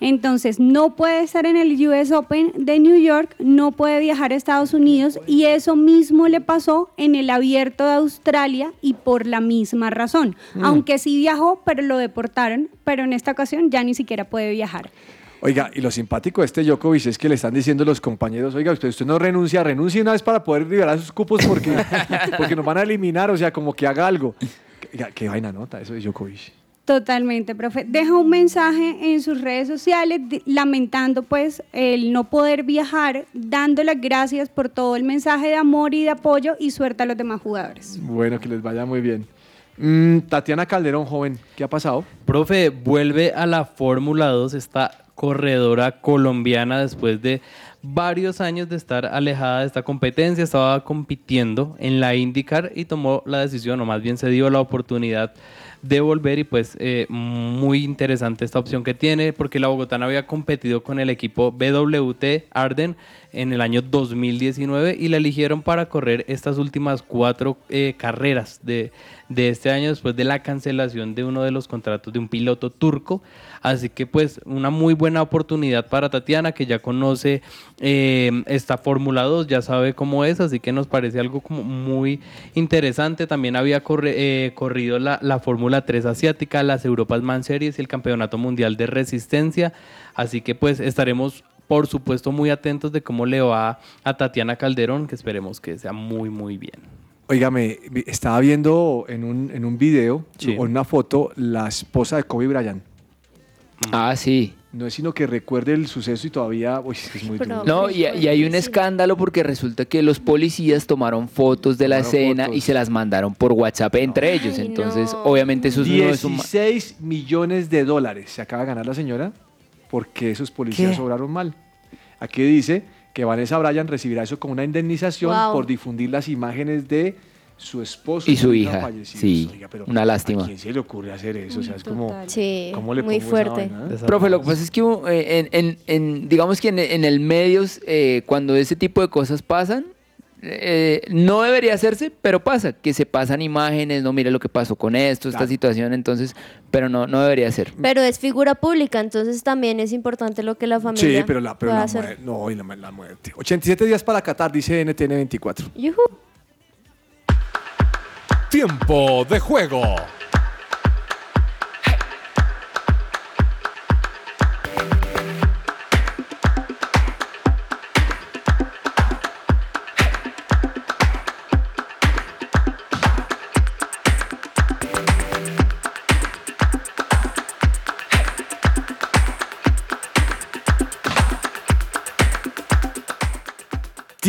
Entonces, no puede estar en el US Open de New York, no puede viajar a Estados Unidos y eso mismo le pasó en el abierto de Australia y por la misma razón. Mm. Aunque sí viajó, pero lo deportaron, pero en esta ocasión ya ni siquiera puede viajar. Oiga, y lo simpático de este Djokovic es que le están diciendo los compañeros, oiga, usted, usted no renuncia, renuncie una vez para poder liberar sus cupos porque, porque nos van a eliminar, o sea, como que haga algo. Oiga, qué vaina nota eso de Djokovic. Totalmente, profe. Deja un mensaje en sus redes sociales lamentando pues el no poder viajar, dando las gracias por todo el mensaje de amor y de apoyo y suerte a los demás jugadores. Bueno, que les vaya muy bien. Mm, Tatiana Calderón, joven, ¿qué ha pasado? Profe, vuelve a la Fórmula 2 esta corredora colombiana después de varios años de estar alejada de esta competencia. Estaba compitiendo en la IndyCar y tomó la decisión, o más bien se dio la oportunidad de volver y pues eh, muy interesante esta opción que tiene porque la Bogotana había competido con el equipo BWT Arden en el año 2019 y la eligieron para correr estas últimas cuatro eh, carreras de, de este año después de la cancelación de uno de los contratos de un piloto turco. Así que pues una muy buena oportunidad para Tatiana que ya conoce eh, esta Fórmula 2, ya sabe cómo es, así que nos parece algo como muy interesante. También había eh, corrido la, la Fórmula 3 asiática, las Europas Man Series y el Campeonato Mundial de Resistencia. Así que pues estaremos por supuesto muy atentos de cómo le va a Tatiana Calderón, que esperemos que sea muy muy bien. Óigame, vi- estaba viendo en un, en un video Sí. o en una foto la esposa de Kobe Bryant. Ah, sí. No es sino que recuerde el suceso y todavía, uy, es muy duro. No, y, y hay un escándalo porque resulta que los policías tomaron fotos de la Tomaron escena fotos. y se las mandaron por WhatsApp entre ellos. Entonces, obviamente eso no es un... 16 millones de dólares se acaba de ganar la señora porque esos policías ¿Qué? obraron mal. Aquí dice que Vanessa Bryan recibirá eso como una indemnización Wow. por difundir las imágenes de su esposo Y su hija, fallecidos. sí, Oiga, pero una lástima. ¿A quién se le ocurre hacer eso? O sea, es como, Sí, ¿cómo le muy esa fuerte. vaina, eh? Profe, lo que pasa es que eh, en, en- en- digamos que en, en el medios, eh, cuando ese tipo de cosas pasan, eh, no debería hacerse, pero pasa, que se pasan imágenes, no mire lo que pasó con esto, esta situación, entonces, pero no, no debería ser. Pero es figura pública, entonces también es importante lo que la familia Sí, pero la, pero la hacer. muerte, no, y la, la muerte. 87 días para Qatar, dice NTN 24. Yujú. Tiempo de juego.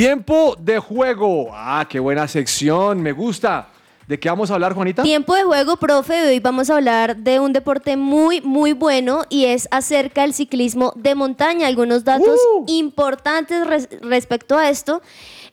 Tiempo de juego. Ah, qué buena sección, me gusta. ¿De qué vamos a hablar, Juanita? Tiempo de juego, profe. Hoy vamos a hablar de un deporte muy, muy bueno y es acerca del ciclismo de montaña. Algunos datos importantes res- respecto a esto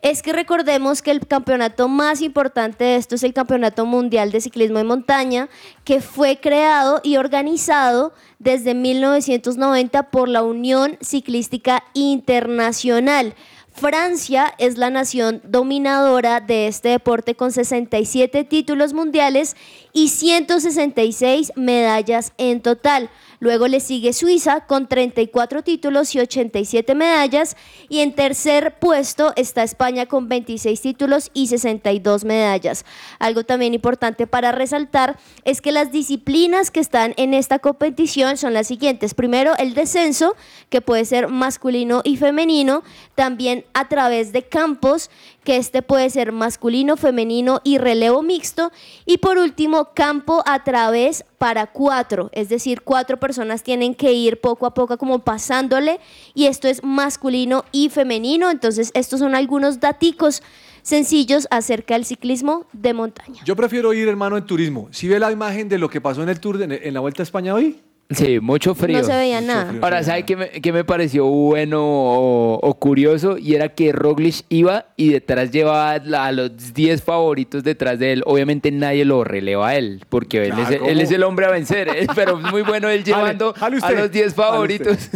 es que recordemos que el campeonato más importante de esto es el Campeonato Mundial de Ciclismo de Montaña, que fue creado y organizado desde 1990 por la Unión Ciclística Internacional. Francia es la nación dominadora de este deporte con 67 títulos mundiales y 166 medallas en total. Luego le sigue Suiza con 34 títulos y 87 medallas. Y en tercer puesto está España con 26 títulos y 62 medallas. Algo también importante para resaltar es que las disciplinas que están en esta competición son las siguientes. Primero, el descenso, que puede ser masculino y femenino. También a través de campos, que este puede ser masculino, femenino y relevo mixto. Y por último, campo a través para cuatro, es decir, cuatro personas tienen que ir poco a poco como pasándole y esto es masculino y femenino. Entonces, estos son algunos daticos sencillos acerca del ciclismo de montaña. Yo prefiero ir, hermano, en turismo. ¿Sí ve la imagen de lo que pasó en el Tour, de- en la Vuelta a España hoy? Sí, mucho frío. No se veía nada. Ahora, ¿sabe qué me, qué me pareció bueno o, o curioso? Y era que Roglic iba y detrás llevaba a los 10 favoritos detrás de él. Obviamente nadie lo releva a él, porque él, es, el hombre a vencer. ¿eh? Pero es muy bueno él llevando a usted, los 10 jale favoritos.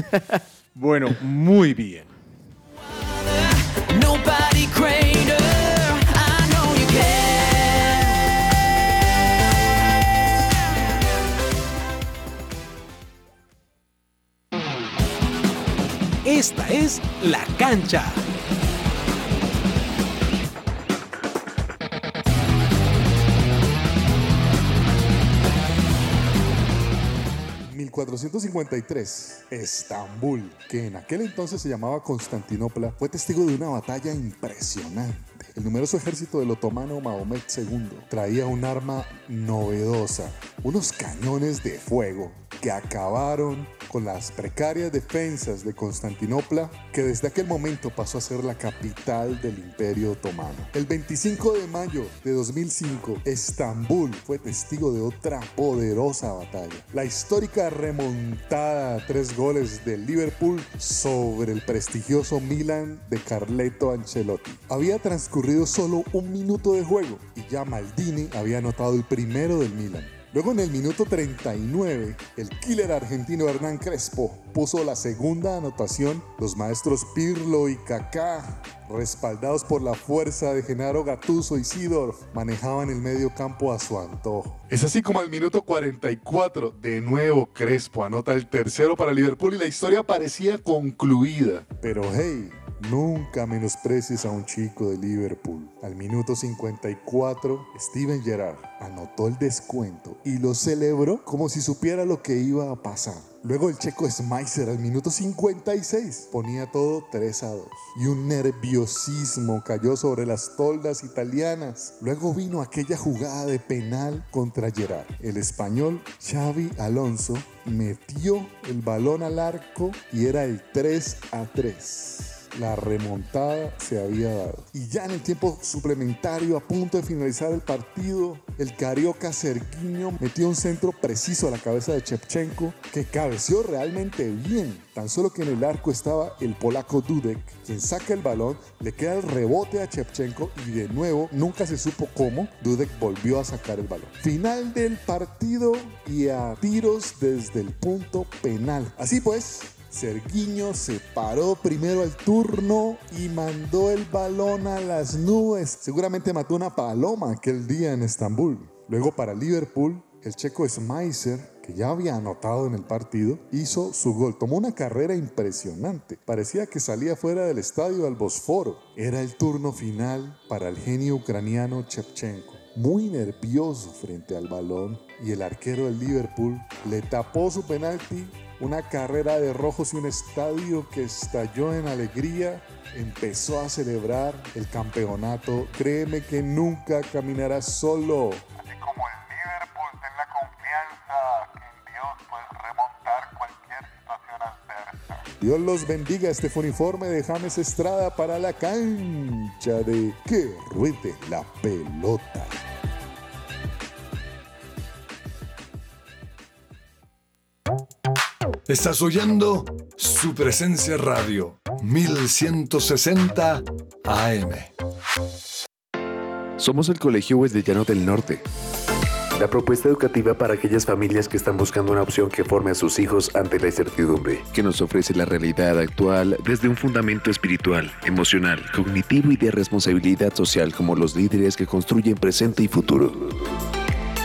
Bueno, muy bien. Esta es La Cancha. En 1453, Estambul, que en aquel entonces se llamaba Constantinopla, fue testigo de una batalla impresionante. El numeroso ejército del otomano Mahomet II traía un arma novedosa, unos cañones de fuego que acabaron con las precarias defensas de Constantinopla, que desde aquel momento pasó a ser la capital del imperio otomano. El 25 de mayo de 2005, Estambul fue testigo de otra poderosa batalla, la histórica remontada a tres goles del Liverpool sobre el prestigioso Milan de Carleto Ancelotti. Había transcurrido solo un minuto de juego y ya Maldini había anotado el primero del Milan. Luego en el minuto 39, el killer argentino Hernán Crespo puso la segunda anotación. Los maestros Pirlo y Kaká, respaldados por la fuerza de Genaro Gattuso y Sidorf, manejaban el medio campo a su antojo. Es así como al minuto 44, de nuevo Crespo anota el tercero para Liverpool y la historia parecía concluida. Pero hey, Nunca menosprecies a un chico de Liverpool. Al minuto 54, Steven Gerrard anotó el descuento y lo celebró como si supiera lo que iba a pasar. Luego el checo Schmeiser al minuto 56 ponía todo 3 a 2 y un nerviosismo cayó sobre las toldas italianas. Luego vino aquella jugada de penal contra Gerard. El español Xavi Alonso metió el balón al arco y era el 3 a 3 la remontada se había dado. Y ya en el tiempo suplementario, a punto de finalizar el partido, el carioca Sergiño metió un centro preciso a la cabeza de Chepchenko, que cabeció realmente bien. Tan solo que en el arco estaba el polaco Dudek, quien saca el balón, le queda el rebote a Chepchenko y de nuevo, nunca se supo cómo, Dudek volvió a sacar el balón. Final del partido y a tiros desde el punto penal. Así pues, Serguiño se paró primero al turno y mandó el balón a las nubes. Seguramente mató una paloma aquel día en Estambul. Luego para Liverpool, el checo Schmeiser, que ya había anotado en el partido, hizo su gol. Tomó una carrera impresionante. Parecía que salía fuera del estadio al Bosforo. Era el turno final para el genio ucraniano Chepchenko. Muy nervioso frente al balón y el arquero del Liverpool le tapó su penalti una carrera de rojos y un estadio que estalló en alegría, empezó a celebrar el campeonato. Créeme que nunca caminarás solo. Así como el Liverpool, ten la confianza que en Dios puedes remontar cualquier situación adversa. Dios los bendiga. Este fue un informe de James Estrada para la cancha de Que Ruede la Pelota. Estás oyendo su presencia radio 1160 AM. Somos el Colegio Wesleyano del Norte. La propuesta educativa para aquellas familias que están buscando una opción que forme a sus hijos ante la incertidumbre, que nos ofrece la realidad actual desde un fundamento espiritual, emocional, cognitivo y de responsabilidad social como los líderes que construyen presente y futuro.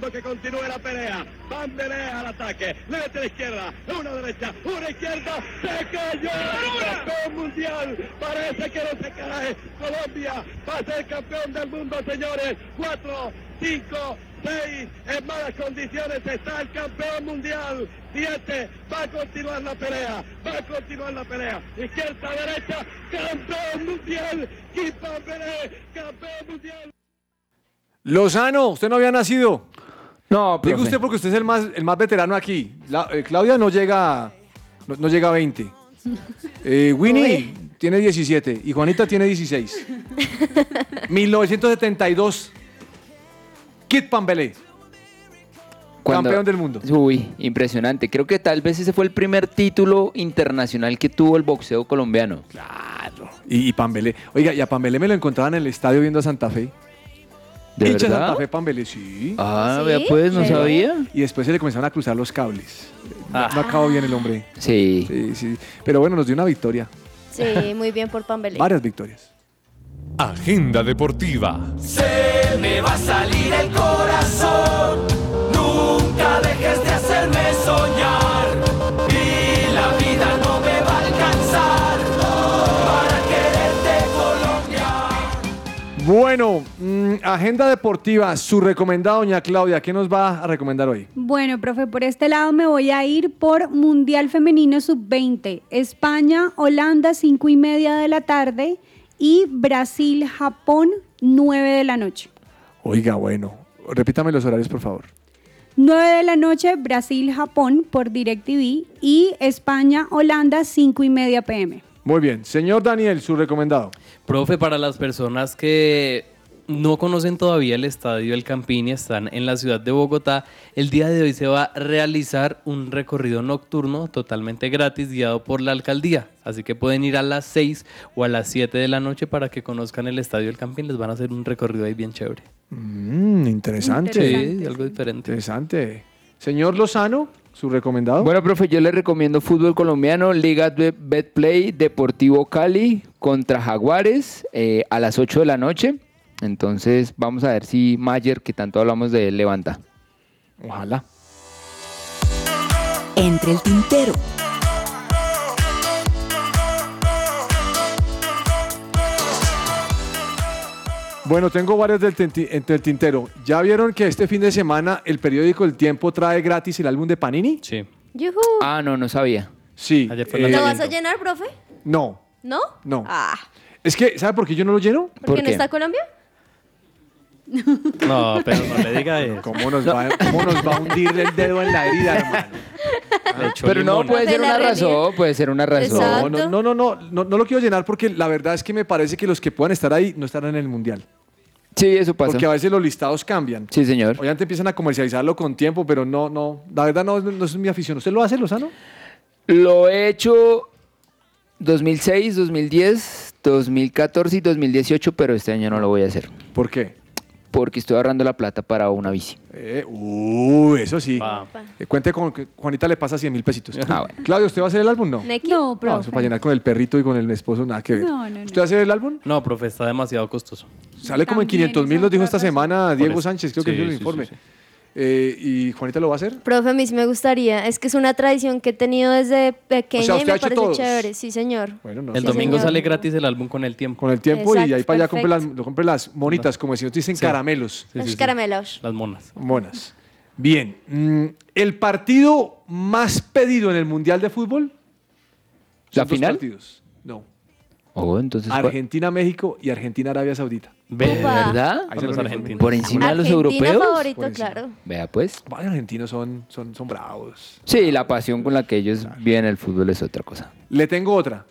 Que continúe la pelea. Van pelea al ataque. Le mete a la izquierda. Una derecha. Una izquierda. Se cayó. El campeón mundial. Parece que no se cae. Colombia va a ser campeón del mundo, señores. Cuatro, cinco, seis. En malas condiciones está el campeón mundial. Siete. Va a continuar la pelea. Va a continuar la pelea. Izquierda, derecha. Campeón mundial. Kipan Pelé. Campeón mundial. Lozano, usted no había nacido. No, Diga profe. usted porque usted es el más, el más veterano aquí. La- eh, Claudia no llega, no, no llega a 20. Eh, Winnie tiene 17 y Juanita tiene 16. 1972. Kid Pambelé. Cuando- Campeón del mundo. Uy, impresionante. Creo que tal vez ese fue el primer título internacional que tuvo el boxeo colombiano. Claro. Y, y Pambelé. Oiga, y a Pambelé me lo encontraban en el estadio viendo a Santa Fe. ¿De Hincha verdad? Santa Fe Pambelé, sí. Ah, ¿Sí? vea pues, no sabía. Y después se le comenzaron a cruzar los cables. No- Ah. No acabó bien el hombre. Sí. Sí, sí. Pero bueno, nos dio una victoria. Sí, muy bien por Pambelé. Varias victorias. Agenda deportiva. Se me va a salir el corazón. Nunca dejes de hacerme soñar. Y la vida no me va a alcanzar para quererte Colombia. Bueno, agenda deportiva, su recomendado, doña Claudia, ¿qué nos va a recomendar hoy? Bueno, profe, por este lado me voy a ir por Mundial Femenino Sub-20. España, Holanda, 5 y media de la tarde. Y Brasil, Japón, 9 de la noche. Oiga, bueno, repítame los horarios, por favor. 9 de la noche, Brasil, Japón por DirecTV. Y España, Holanda, 5 y media pm. Muy bien, señor Daniel, su recomendado. Profe, para las personas que no conocen todavía el estadio El Campini, están en la ciudad de Bogotá, el día de hoy se va a realizar un recorrido nocturno totalmente gratis guiado por la alcaldía. Así que pueden ir a las 6 o a las 7 de la noche para que conozcan el estadio El Campín. Les van a hacer un recorrido ahí bien chévere. Mm, interesante. Sí, algo diferente. Interesante. Señor Lozano, su recomendado. Bueno, profe, yo le recomiendo fútbol colombiano, Liga de Betplay, Deportivo Cali contra Jaguares eh, a las 8 de la noche. Entonces vamos a ver si Mayer, que tanto hablamos de él, levanta. Ojalá. Entre el tintero. Bueno, tengo varios del entre el tintero. ¿Ya vieron que este fin de semana el periódico El Tiempo trae gratis el álbum de Panini? Sí. Yujú. Ah, no, no sabía. Sí. fue eh, ¿Lo vas a llenar, profe? No, ¿No? no. Ah, Es que, ¿sabe por qué yo no lo lleno? ¿por qué no está Colombia? No, pero no le diga eso. ¿Cómo nos, va, cómo nos va a hundir el dedo en la herida, hermano? Pero no, puede ser una razón, puede ser una razón. No, no, no, no, no, no lo quiero llenar porque la verdad es que me parece que los que puedan estar ahí no estarán en el mundial. Sí, eso pasa. Porque a veces los listados cambian. Sí, señor. Obviamente empiezan a comercializarlo con tiempo, pero no, no, la verdad no, no es mi afición. ¿Usted lo hace, Lozano? Lo he hecho 2006, 2010, 2014 y 2018, pero este año no lo voy a hacer. ¿Por qué? Porque estoy ahorrando la plata para una bici. Eh, uh, eso sí. Eh, cuente con que Juanita le pasa 100 mil pesitos. Ah, Claudio, ¿usted va a hacer el álbum? No. No, No, profe. eso para llenar con el perrito y con el esposo, nada que ver. No, no, no. ¿Usted va a hacer el álbum? No, profe, está demasiado costoso. Sale como en También 500 mil, nos dijo esta semana Diego. Sánchez, creo que Sí, vio el sí, informe. sí, sí. Eh, ¿Y Juanita lo va a hacer? Profe, a mí sí me gustaría. Es que es una tradición que he tenido desde pequeña O sea, y ha me parece todos. chévere. Sí, señor. Bueno, no El domingo señor. sale gratis el álbum con el tiempo. Con el tiempo y ahí para allá compre las, perfecto. lo compre las monitas, como si no dicen Sí. caramelos. Sí, Los sí, sí. caramelos. Las monas. Monas. Bien. mm, ¿El partido más pedido en el Mundial de Fútbol? ¿La Son dos final? partidos. No. Oh. Argentina-México y Argentina-Arabia Saudita. Ve- ¿De verdad? Ahí Con se los lo argentinos. ¿Por encima de los europeos? favorito, Por encima. claro. Vea pues. Los argentinos son, son, son bravos. Sí, la pasión con la que ellos viven el fútbol es otra cosa. Le tengo otra.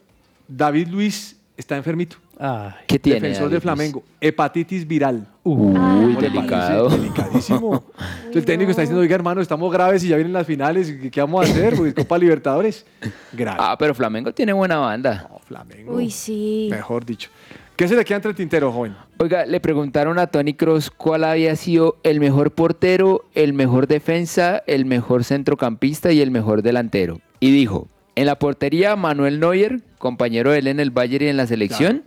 David Luis está enfermito. Ay, ¿Qué tiene? Defensor David de Flamengo. Hepatitis viral. Uy, ¿Cómo le delicado. parece? Delicadísimo. Entonces el técnico está diciendo, oiga hermano, estamos graves y ya vienen las finales. ¿Qué, qué vamos a hacer? Porque es Copa Libertadores. Grave. Ah, pero Flamengo tiene buena banda. No, Flamengo. Uy, sí. Mejor dicho. ¿Qué se le queda entre el tintero, joven? Oiga, le preguntaron a Tony Cross cuál había sido el mejor portero, el mejor defensa, el mejor centrocampista y el mejor delantero. Y dijo, en la portería Manuel Neuer, compañero de él en el Bayern y en la selección.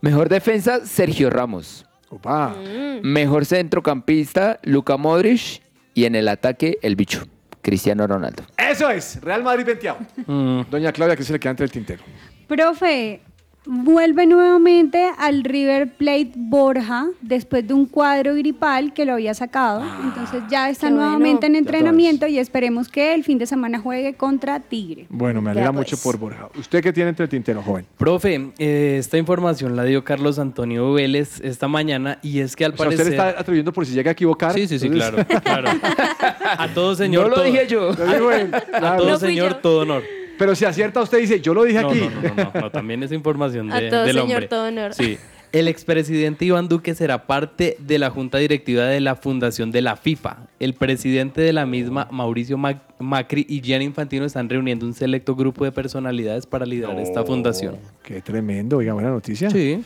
Mejor defensa Sergio Ramos. Opa. Mejor centrocampista Luka Modric y en el ataque el bicho, Cristiano Ronaldo. Eso es, Real Madrid venteado. Mm. Doña Claudia, ¿qué se le queda entre el tintero? Profe, vuelve nuevamente al River Plate Borja después de un cuadro gripal que lo había sacado. Entonces ya está qué bueno. nuevamente en entrenamiento y esperemos que el fin de semana juegue contra Tigre. Bueno, me Ya, alegra pues. mucho por Borja. ¿Usted qué tiene entre el tintero, joven? Profe, eh, esta información la dio Carlos Antonio Vélez esta mañana y es que al O sea, usted parecer... le está atribuyendo por si llega a equivocar. Sí, sí, sí, Entonces- claro, claro. A todo señor, no lo todo, dije yo. Lo dijo él, a todo No señor, yo. todo honor. Pero si acierta usted dice, yo lo dije No, aquí. no, no, no, no, no, también es información A de- todo del señor, hombre. todo honor. Sí. El expresidente Iván Duque será parte de la junta directiva de la fundación de la FIFA. El presidente de la misma, Mauricio Mac- Macri y Gianni Infantino están reuniendo un selecto grupo de personalidades para liderar esta fundación. Qué tremendo, oiga, buena noticia. Sí.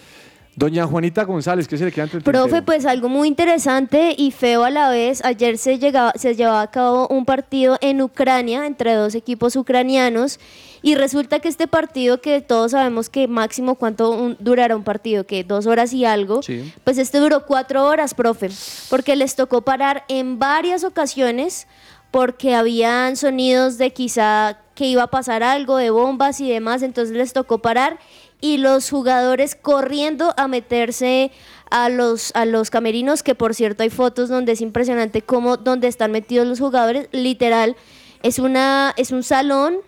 Doña Juanita González, ¿qué se le queda entre el Profe, tintero? pues algo muy interesante y feo a la vez. Ayer se, llegaba, se llevaba a cabo un partido en Ucrania entre dos equipos ucranianos y resulta que este partido que todos sabemos que máximo cuánto un- durará un partido, que dos horas y algo, Sí. pues este duró cuatro horas, profe, porque les tocó parar en varias ocasiones porque habían sonidos de quizá que iba a pasar algo, de bombas y demás, entonces les tocó parar y los jugadores corriendo a meterse a los, a los camerinos, que por cierto hay fotos donde es impresionante cómo donde están metidos los jugadores, literal, es, una, es un salón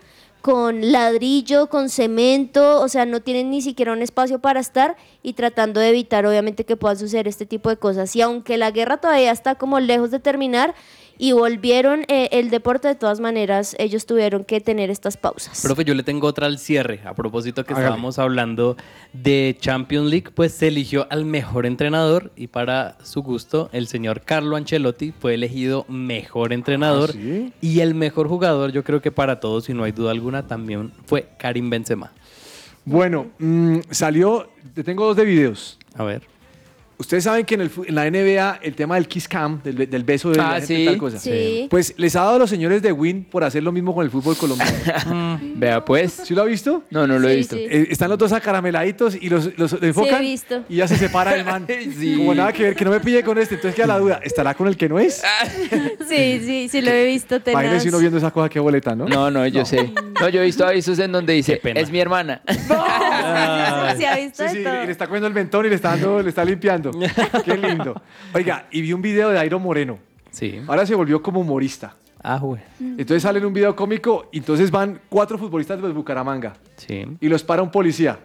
con ladrillo, con cemento, o sea, no tienen ni siquiera un espacio para estar y tratando de evitar obviamente que pueda suceder este tipo de cosas. Y aunque la guerra todavía está como lejos de terminar y volvieron eh, el deporte, de todas maneras ellos tuvieron que tener estas pausas. Profe, yo le tengo otra al cierre. A propósito que estábamos hablando de Champions League, pues se eligió al mejor entrenador y para su gusto, el señor Carlo Ancelotti fue elegido mejor entrenador. ¿Ah, sí? Y el mejor jugador, yo creo que para todos, y no hay duda alguna, también fue Karim Benzema. Bueno, mm, salió, te tengo dos de videos. A ver. Ustedes saben que en, el en la NBA el tema del kiss cam, del, del beso de Ah, la gente, sí. tal cosa. Sí. Pues les ha dado a los señores de Win por hacer lo mismo con el fútbol colombiano. Vea pues. ¿Sí lo ha visto? No, no lo he visto. sí. Eh, están los dos acarameladitos y los, los enfocan visto. y ya se separa el man. Sí. Como nada que ver, que no me pille con este. Entonces queda la duda, ¿estará con el que no es? Sí, sí, sí lo he visto tenaz. Imagínense uno viendo esa cosa que boleta, ¿no? No, no, yo sé. No, yo he visto avisos en donde dice, es mi hermana. Se ha visto Sí, sí, y le está cogiendo el mentón y le está, dando, le está limpiando. Qué lindo. Oiga, y vi un video de Airo Moreno. Sí. Ahora se volvió como humorista. Ah, güey. Entonces sale en un video cómico y entonces van cuatro futbolistas de Bucaramanga Sí. y los para un policía.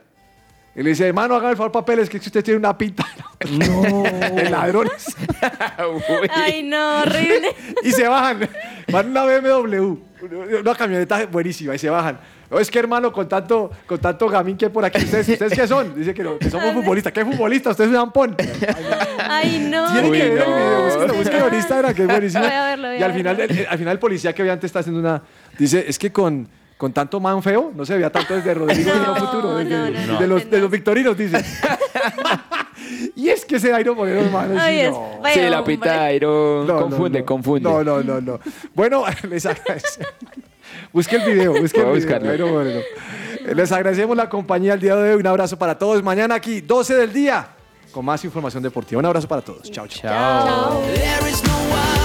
Y le dice, hermano, haga el favor papeles, que usted tiene una pinta No. de ladrones. Ay, no, horrible. y se bajan. Van una BMW, una camioneta buenísima, y se bajan. No, es que hermano, con tanto, con tanto gamín que hay por aquí, ¿ustedes, ¿ustedes qué son? Dice que, no, que somos futbolistas. ¿Qué futbolista? Ustedes se dan pon. Ay, no. Tienen que ver el no. video, búsquenlo en Instagram, que es buenísimo. Voy a verlo, voy y al final, el, al final el policía que obviamente está haciendo una... Dice, es que con, con tanto man feo, no se veía tanto desde Rodrigo No, de futuro, desde- no, no, de, no, los, de los victorinos, dice. Y es que ese Dairo Moreno, hermano, Ay, sí, es no. feo, Sí, la pita Dairo No, no, confunde, no. confunde. No, no, no, no. Bueno, les agradecemos. Busque el video, busque el video. Les agradecemos la compañía el día de hoy. Un abrazo para todos. Mañana aquí, 12 del día, con más información deportiva. Un abrazo para todos. Chao, chao. No